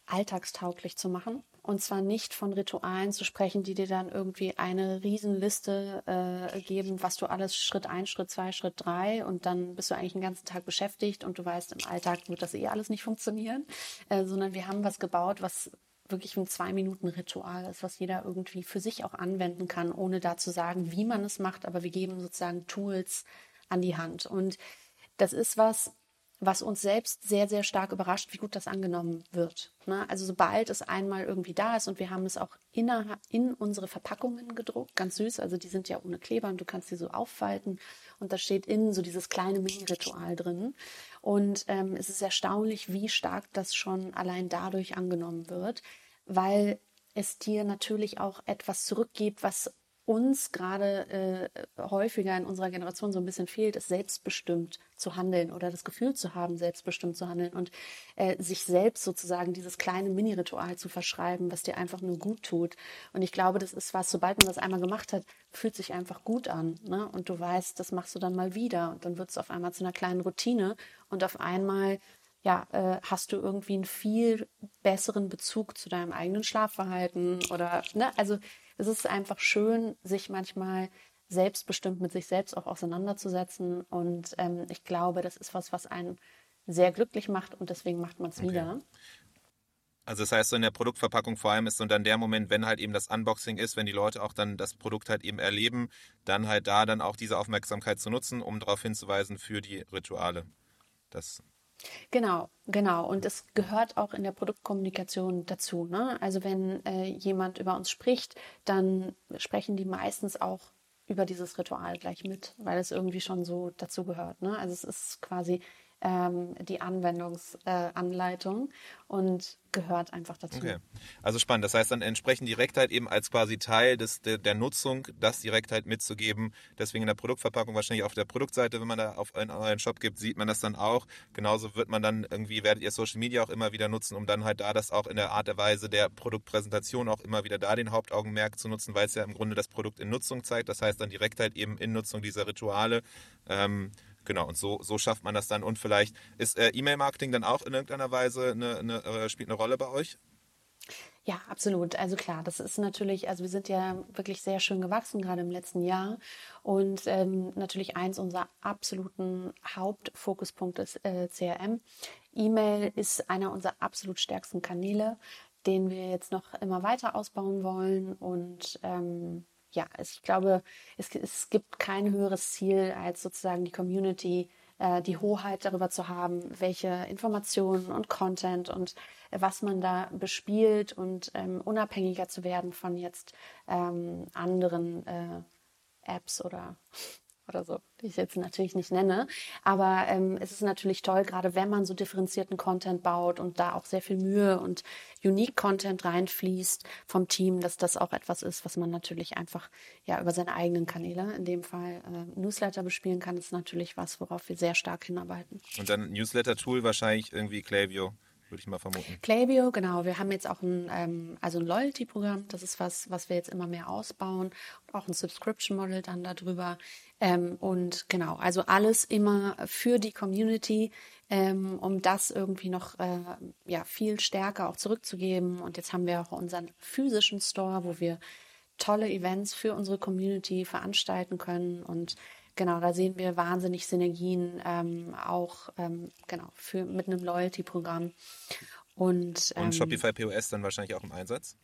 alltagstauglich zu machen. Und zwar nicht von Ritualen zu sprechen, die dir dann irgendwie eine Riesenliste äh, geben, was du alles Schritt eins, Schritt zwei, Schritt drei und dann bist du eigentlich den ganzen Tag beschäftigt und du weißt, im Alltag wird das eh alles nicht funktionieren, äh, sondern wir haben was gebaut, was wirklich ein zwei Minuten Ritual ist, was jeder irgendwie für sich auch anwenden kann, ohne da zu sagen, wie man es macht, aber wir geben sozusagen Tools an die Hand. Und das ist was, was uns selbst sehr, sehr stark überrascht, wie gut das angenommen wird. Ne? Also sobald es einmal irgendwie da ist und wir haben es auch in, in unsere Verpackungen gedruckt, ganz süß, also die sind ja ohne Kleber und du kannst sie so auffalten und da steht innen so dieses kleine Mini-Ritual drin. Und ähm, es ist erstaunlich, wie stark das schon allein dadurch angenommen wird, weil es dir natürlich auch etwas zurückgibt, was uns gerade äh, häufiger in unserer Generation so ein bisschen fehlt, ist selbstbestimmt zu handeln oder das Gefühl zu haben, selbstbestimmt zu handeln und äh, sich selbst sozusagen dieses kleine Mini-Ritual zu verschreiben, was dir einfach nur gut tut. Und ich glaube, das ist was, sobald man das einmal gemacht hat, fühlt sich einfach gut an. Ne? Und du weißt, das machst du dann mal wieder und dann wird es auf einmal zu einer kleinen Routine und auf einmal ja, äh, hast du irgendwie einen viel besseren Bezug zu deinem eigenen Schlafverhalten oder, ne, also es ist einfach schön, sich manchmal selbstbestimmt mit sich selbst auch auseinanderzusetzen. Und ähm, ich glaube, das ist was, was einen sehr glücklich macht und deswegen macht man es okay. wieder. Also das heißt, so in der Produktverpackung vor allem ist so dann der Moment, wenn halt eben das Unboxing ist, wenn die Leute auch dann das Produkt halt eben erleben, dann halt da dann auch diese Aufmerksamkeit zu nutzen, um darauf hinzuweisen für die Rituale. Das Genau, genau. Und es gehört auch in der Produktkommunikation dazu. Ne? Also wenn äh, jemand über uns spricht, dann sprechen die meistens auch über dieses Ritual gleich mit, weil es irgendwie schon so dazu gehört. Ne? Also es ist quasi ähm, die Anwendungsanleitung äh, und gehört einfach dazu. Okay. Also spannend. Das heißt dann entsprechend Direktheit halt eben als quasi Teil des, der, der Nutzung, das Direktheit halt mitzugeben. Deswegen in der Produktverpackung, wahrscheinlich auf der Produktseite, wenn man da auf einen euren Shop gibt, sieht man das dann auch. Genauso wird man dann irgendwie, werdet ihr Social Media auch immer wieder nutzen, um dann halt da das auch in der Art der Weise der Produktpräsentation auch immer wieder da den Hauptaugenmerk zu nutzen, weil es ja im Grunde das Produkt in Nutzung zeigt. Das heißt dann Direktheit halt eben in Nutzung dieser Rituale. Ähm, Genau, und so, so schafft man das dann. Und vielleicht ist äh, E-Mail-Marketing dann auch in irgendeiner Weise eine, eine, äh, spielt eine Rolle bei euch? Ja, absolut. Also klar, das ist natürlich, also wir sind ja wirklich sehr schön gewachsen, gerade im letzten Jahr. Und ähm, natürlich eins unserer absoluten Hauptfokuspunkte ist äh, CRM. E-Mail ist einer unserer absolut stärksten Kanäle, den wir jetzt noch immer weiter ausbauen wollen. Und ähm, ja, ich glaube, es, es gibt kein höheres Ziel, als sozusagen die Community, äh, die Hoheit darüber zu haben, welche Informationen und Content und äh, was man da bespielt und ähm, unabhängiger zu werden von jetzt ähm, anderen äh, Apps oder oder so, die ich jetzt natürlich nicht nenne. Aber ähm, es ist natürlich toll, gerade wenn man so differenzierten Content baut und da auch sehr viel Mühe und Unique Content reinfließt vom Team, dass das auch etwas ist, was man natürlich einfach ja über seine eigenen Kanäle, in dem Fall äh, Newsletter bespielen kann, ist natürlich was, worauf wir sehr stark hinarbeiten. Und dann Newsletter-Tool wahrscheinlich irgendwie Klaviyo würde ich mal vermuten. Klaviyo, genau. Wir haben jetzt auch ein, ähm, also ein Loyalty-Programm. Das ist was, was wir jetzt immer mehr ausbauen. Auch ein Subscription-Model dann darüber. Ähm, und genau, also alles immer für die Community, ähm, um das irgendwie noch äh, ja, viel stärker auch zurückzugeben. Und jetzt haben wir auch unseren physischen Store, wo wir tolle Events für unsere Community veranstalten können und genau, da sehen wir wahnsinnig Synergien ähm, auch ähm, genau für mit einem Loyalty-Programm. Und, ähm, und Shopify POS dann wahrscheinlich auch im Einsatz?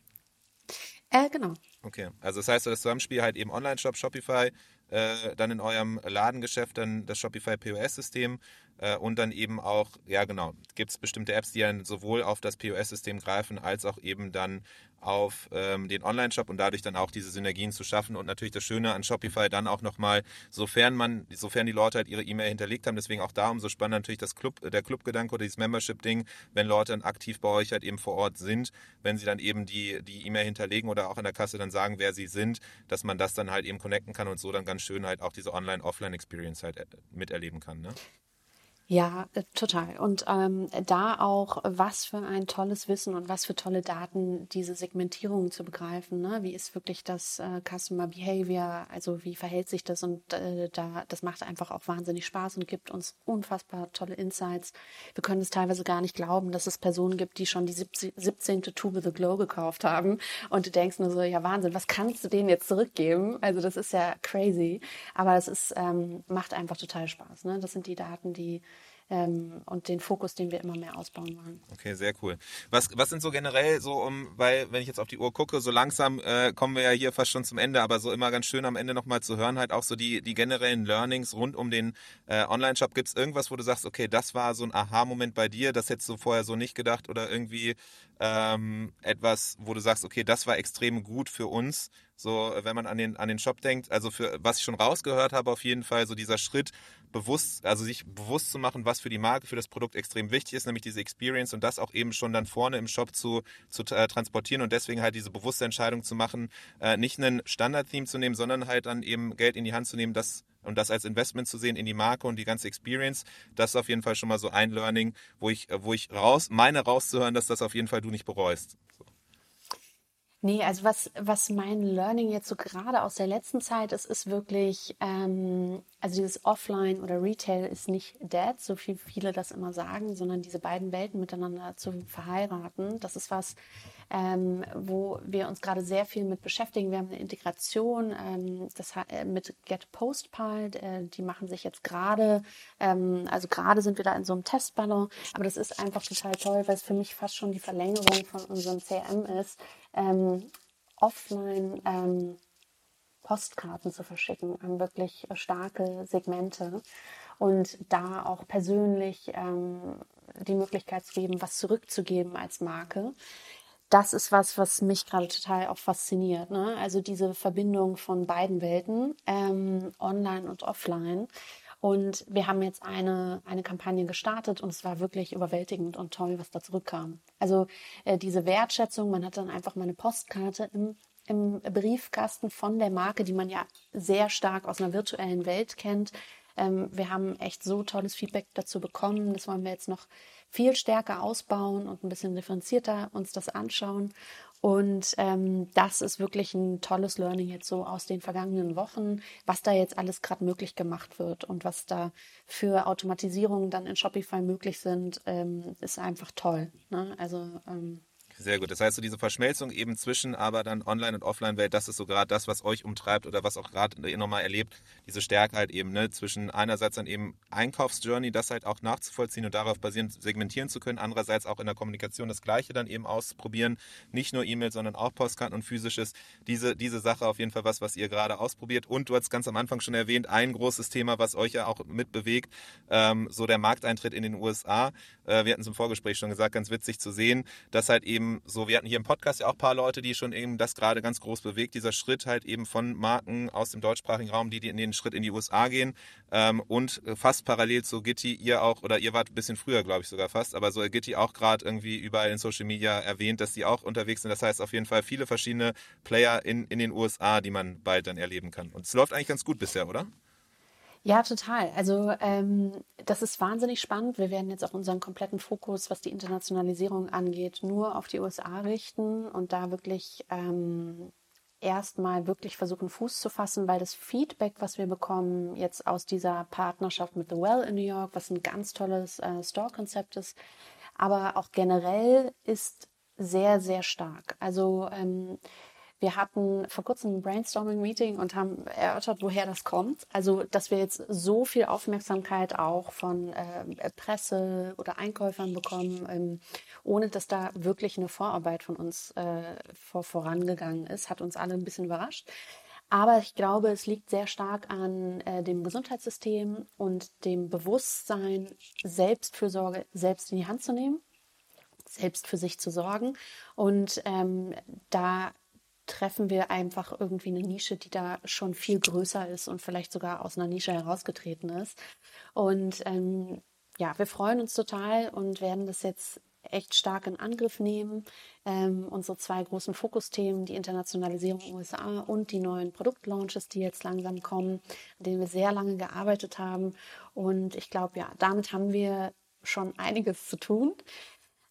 Äh, genau. Okay, also das heißt, das Zusammenspiel halt eben Online-Shop, Shopify, äh, dann in eurem Ladengeschäft dann das Shopify POS-System äh, und dann eben auch, ja genau, gibt es bestimmte Apps, die dann sowohl auf das POS-System greifen, als auch eben dann auf ähm, den Online-Shop und dadurch dann auch diese Synergien zu schaffen. Und natürlich das Schöne an Shopify dann auch nochmal, sofern man, sofern die Leute halt ihre E-Mail hinterlegt haben, deswegen auch da umso spannender natürlich das Club, der Clubgedanke oder dieses Membership-Ding, wenn Leute dann aktiv bei euch halt eben vor Ort sind, wenn sie dann eben die die E-Mail hinterlegen oder auch in der Kasse dann sagen, wer sie sind, dass man das dann halt eben connecten kann und so dann ganz schön halt auch diese Online-Offline-Experience halt äh, miterleben kann. Ne? Ja, äh, total. Und ähm, da auch, was für ein tolles Wissen und was für tolle Daten diese Segmentierung zu begreifen. Ne? Wie ist wirklich das äh, Customer Behavior? Also wie verhält sich das? Und äh, da, das macht einfach auch wahnsinnig Spaß und gibt uns unfassbar tolle Insights. Wir können es teilweise gar nicht glauben, dass es Personen gibt, die schon die 17. Tube The Glow gekauft haben. Und du denkst nur so, ja Wahnsinn, was kannst du denen jetzt zurückgeben? Also das ist ja crazy. Aber es ist, ähm, macht einfach total Spaß. Ne? Das sind die Daten, die ähm, und den Fokus, den wir immer mehr ausbauen wollen. Okay, sehr cool. Was, was sind so generell so, um, weil wenn ich jetzt auf die Uhr gucke, so langsam äh, kommen wir ja hier fast schon zum Ende, aber so immer ganz schön am Ende nochmal zu hören, halt auch so die, die generellen Learnings rund um den äh, Online-Shop. Gibt es irgendwas, wo du sagst, okay, das war so ein Aha-Moment bei dir, das hättest du vorher so nicht gedacht oder irgendwie ähm, etwas, wo du sagst, okay, das war extrem gut für uns, so wenn man an den, an den Shop denkt, also für was ich schon rausgehört habe, auf jeden Fall so dieser Schritt, bewusst, also sich bewusst zu machen, was für die Marke, für das Produkt extrem wichtig ist, nämlich diese Experience und das auch eben schon dann vorne im Shop zu, zu äh, transportieren und deswegen halt diese bewusste Entscheidung zu machen, äh, nicht einen Standard-Theme zu nehmen, sondern halt dann eben Geld in die Hand zu nehmen, das und das als Investment zu sehen in die Marke und die ganze Experience, das ist auf jeden Fall schon mal so ein Learning, wo ich, wo ich raus, meine rauszuhören, dass das auf jeden Fall du nicht bereust. Nee, also was, was mein Learning jetzt so gerade aus der letzten Zeit ist, ist wirklich, ähm, also dieses Offline oder Retail ist nicht dead, so wie viele das immer sagen, sondern diese beiden Welten miteinander zu verheiraten. Das ist was, ähm, wo wir uns gerade sehr viel mit beschäftigen. Wir haben eine Integration ähm, das, äh, mit Get Postpile, äh, die machen sich jetzt gerade, ähm, also gerade sind wir da in so einem Testballon, aber das ist einfach total toll, weil es für mich fast schon die Verlängerung von unserem CRM ist, ähm, offline ähm, Postkarten zu verschicken an wirklich starke Segmente. und da auch persönlich ähm, die Möglichkeit zu geben, was zurückzugeben als Marke. Das ist was, was mich gerade total auch fasziniert. Ne? Also diese Verbindung von beiden Welten, ähm, online und offline. Und wir haben jetzt eine, eine Kampagne gestartet und es war wirklich überwältigend und toll, was da zurückkam. Also äh, diese Wertschätzung, man hat dann einfach mal eine Postkarte im, im Briefkasten von der Marke, die man ja sehr stark aus einer virtuellen Welt kennt. Ähm, wir haben echt so tolles Feedback dazu bekommen. Das wollen wir jetzt noch viel stärker ausbauen und ein bisschen differenzierter uns das anschauen. Und ähm, das ist wirklich ein tolles Learning jetzt so aus den vergangenen Wochen, was da jetzt alles gerade möglich gemacht wird und was da für Automatisierungen dann in Shopify möglich sind, ähm, ist einfach toll. Ne? Also ähm, sehr gut. Das heißt, so diese Verschmelzung eben zwischen aber dann Online- und Offline-Welt, das ist so gerade das, was euch umtreibt oder was auch gerade ihr nochmal erlebt, diese Stärke halt eben, ne, zwischen einerseits dann eben Einkaufsjourney, das halt auch nachzuvollziehen und darauf basierend segmentieren zu können, andererseits auch in der Kommunikation das Gleiche dann eben ausprobieren, nicht nur E-Mail, sondern auch Postkarten und physisches. Diese, diese Sache auf jeden Fall was, was ihr gerade ausprobiert und du hast ganz am Anfang schon erwähnt, ein großes Thema, was euch ja auch mitbewegt, ähm, so der Markteintritt in den USA. Äh, wir hatten es im Vorgespräch schon gesagt, ganz witzig zu sehen, dass halt eben so, wir hatten hier im Podcast ja auch ein paar Leute, die schon eben das gerade ganz groß bewegt, dieser Schritt halt eben von Marken aus dem deutschsprachigen Raum, die, die in den Schritt in die USA gehen ähm, und fast parallel zu Gitti, ihr auch, oder ihr wart ein bisschen früher, glaube ich sogar fast, aber so Gitti auch gerade irgendwie überall in Social Media erwähnt, dass die auch unterwegs sind. Das heißt auf jeden Fall viele verschiedene Player in, in den USA, die man bald dann erleben kann. Und es läuft eigentlich ganz gut bisher, oder? Ja, total. Also ähm, das ist wahnsinnig spannend. Wir werden jetzt auch unseren kompletten Fokus, was die Internationalisierung angeht, nur auf die USA richten und da wirklich ähm, erstmal wirklich versuchen, Fuß zu fassen, weil das Feedback, was wir bekommen jetzt aus dieser Partnerschaft mit The Well in New York, was ein ganz tolles äh, Store-Konzept ist, aber auch generell ist sehr, sehr stark. Also ähm, wir hatten vor kurzem ein Brainstorming-Meeting und haben erörtert, woher das kommt. Also, dass wir jetzt so viel Aufmerksamkeit auch von äh, Presse oder Einkäufern bekommen, ähm, ohne dass da wirklich eine Vorarbeit von uns äh, vor, vorangegangen ist, hat uns alle ein bisschen überrascht. Aber ich glaube, es liegt sehr stark an äh, dem Gesundheitssystem und dem Bewusstsein, Selbstfürsorge selbst in die Hand zu nehmen selbst für sich zu sorgen. Und ähm, da treffen wir einfach irgendwie eine Nische, die da schon viel größer ist und vielleicht sogar aus einer Nische herausgetreten ist. Und ähm, ja, wir freuen uns total und werden das jetzt echt stark in Angriff nehmen. Ähm, unsere zwei großen Fokusthemen, die Internationalisierung USA und die neuen Produktlaunches, die jetzt langsam kommen, an denen wir sehr lange gearbeitet haben. Und ich glaube, ja, damit haben wir schon einiges zu tun.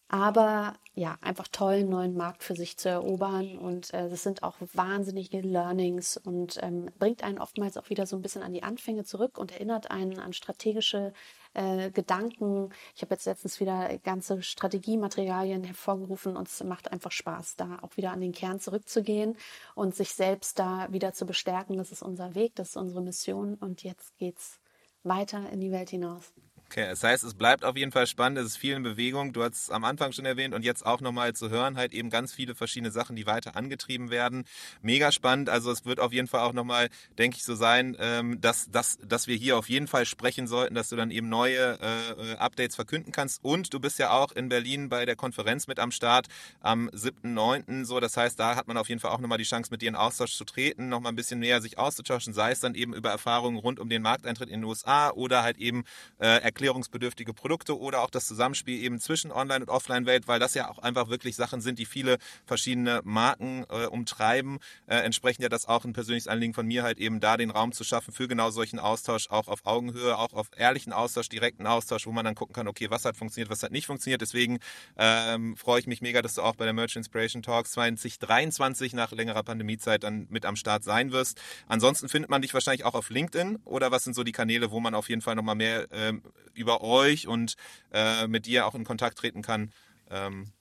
Aber ja, einfach toll, einen neuen Markt für sich zu erobern. Und äh, das sind auch wahnsinnige Learnings und ähm, bringt einen oftmals auch wieder so ein bisschen an die Anfänge zurück und erinnert einen an strategische äh, Gedanken. Ich habe jetzt letztens wieder ganze Strategiematerialien hervorgerufen und es macht einfach Spaß, da auch wieder an den Kern zurückzugehen und sich selbst da wieder zu bestärken. Das ist unser Weg, das ist unsere Mission und jetzt geht's weiter in die Welt hinaus. Okay, das heißt, es bleibt auf jeden Fall spannend, es ist viel in Bewegung. Du hast es am Anfang schon erwähnt und jetzt auch nochmal zu hören, halt eben ganz viele verschiedene Sachen, die weiter angetrieben werden. Mega spannend. Also es wird auf jeden Fall auch nochmal, denke ich, so sein, ähm, dass, dass, dass wir hier auf jeden Fall sprechen sollten, dass du dann eben neue äh, Updates verkünden kannst. Und du bist ja auch in Berlin bei der Konferenz mit am Start am 7.9. So, das heißt, da hat man auf jeden Fall auch nochmal die Chance, mit dir in Austausch zu treten, nochmal ein bisschen näher sich auszutauschen, sei es dann eben über Erfahrungen rund um den Markteintritt in den USA oder halt eben äh, erklärungsbedürftige Produkte oder auch das Zusammenspiel eben zwischen Online- und Offline-Welt, weil das ja auch einfach wirklich Sachen sind, die viele verschiedene Marken äh, umtreiben. Äh, entsprechend ja das auch ein persönliches Anliegen von mir halt eben da den Raum zu schaffen für genau solchen Austausch, auch auf Augenhöhe, auch auf ehrlichen Austausch, direkten Austausch, wo man dann gucken kann, okay, was hat funktioniert, was hat nicht funktioniert. Deswegen ähm, freue ich mich mega, dass du auch bei der Merch Inspiration Talks 2023 nach längerer Pandemiezeit dann mit am Start sein wirst. Ansonsten findet man dich wahrscheinlich auch auf LinkedIn oder was sind so die Kanäle, wo man auf jeden Fall nochmal mehr ähm, über euch und äh, mit dir auch in Kontakt treten kann. Ähm.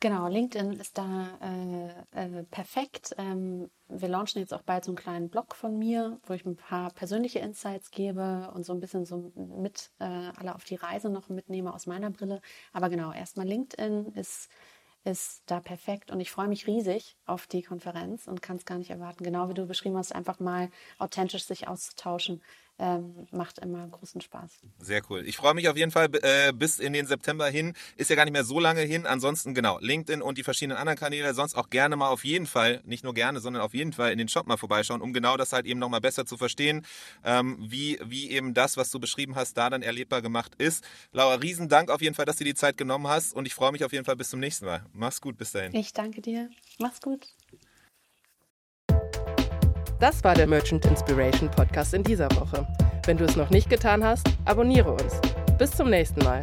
Genau, LinkedIn ist da äh, äh, perfekt. Ähm, wir launchen jetzt auch bald so einen kleinen Blog von mir, wo ich ein paar persönliche Insights gebe und so ein bisschen so mit äh, alle auf die Reise noch mitnehme aus meiner Brille. Aber genau, erstmal LinkedIn ist ist da perfekt und ich freue mich riesig auf die Konferenz und kann es gar nicht erwarten, genau wie du beschrieben hast, einfach mal authentisch sich auszutauschen ähm, macht immer großen Spaß. Sehr cool. Ich freue mich auf jeden Fall äh, bis in den September hin. Ist ja gar nicht mehr so lange hin. Ansonsten genau, LinkedIn und die verschiedenen anderen Kanäle. Sonst auch gerne mal auf jeden Fall, nicht nur gerne, sondern auf jeden Fall in den Shop mal vorbeischauen, um genau das halt eben nochmal besser zu verstehen, ähm, wie, wie eben das, was du beschrieben hast, da dann erlebbar gemacht ist. Laura, riesen Dank auf jeden Fall, dass du die Zeit genommen hast und ich freue mich auf jeden Fall bis zum nächsten Mal. Mach's gut, bis dahin. Ich danke dir. Mach's gut. Das war der Merchant Inspiration Podcast in dieser Woche. Wenn du es noch nicht getan hast, abonniere uns. Bis zum nächsten Mal.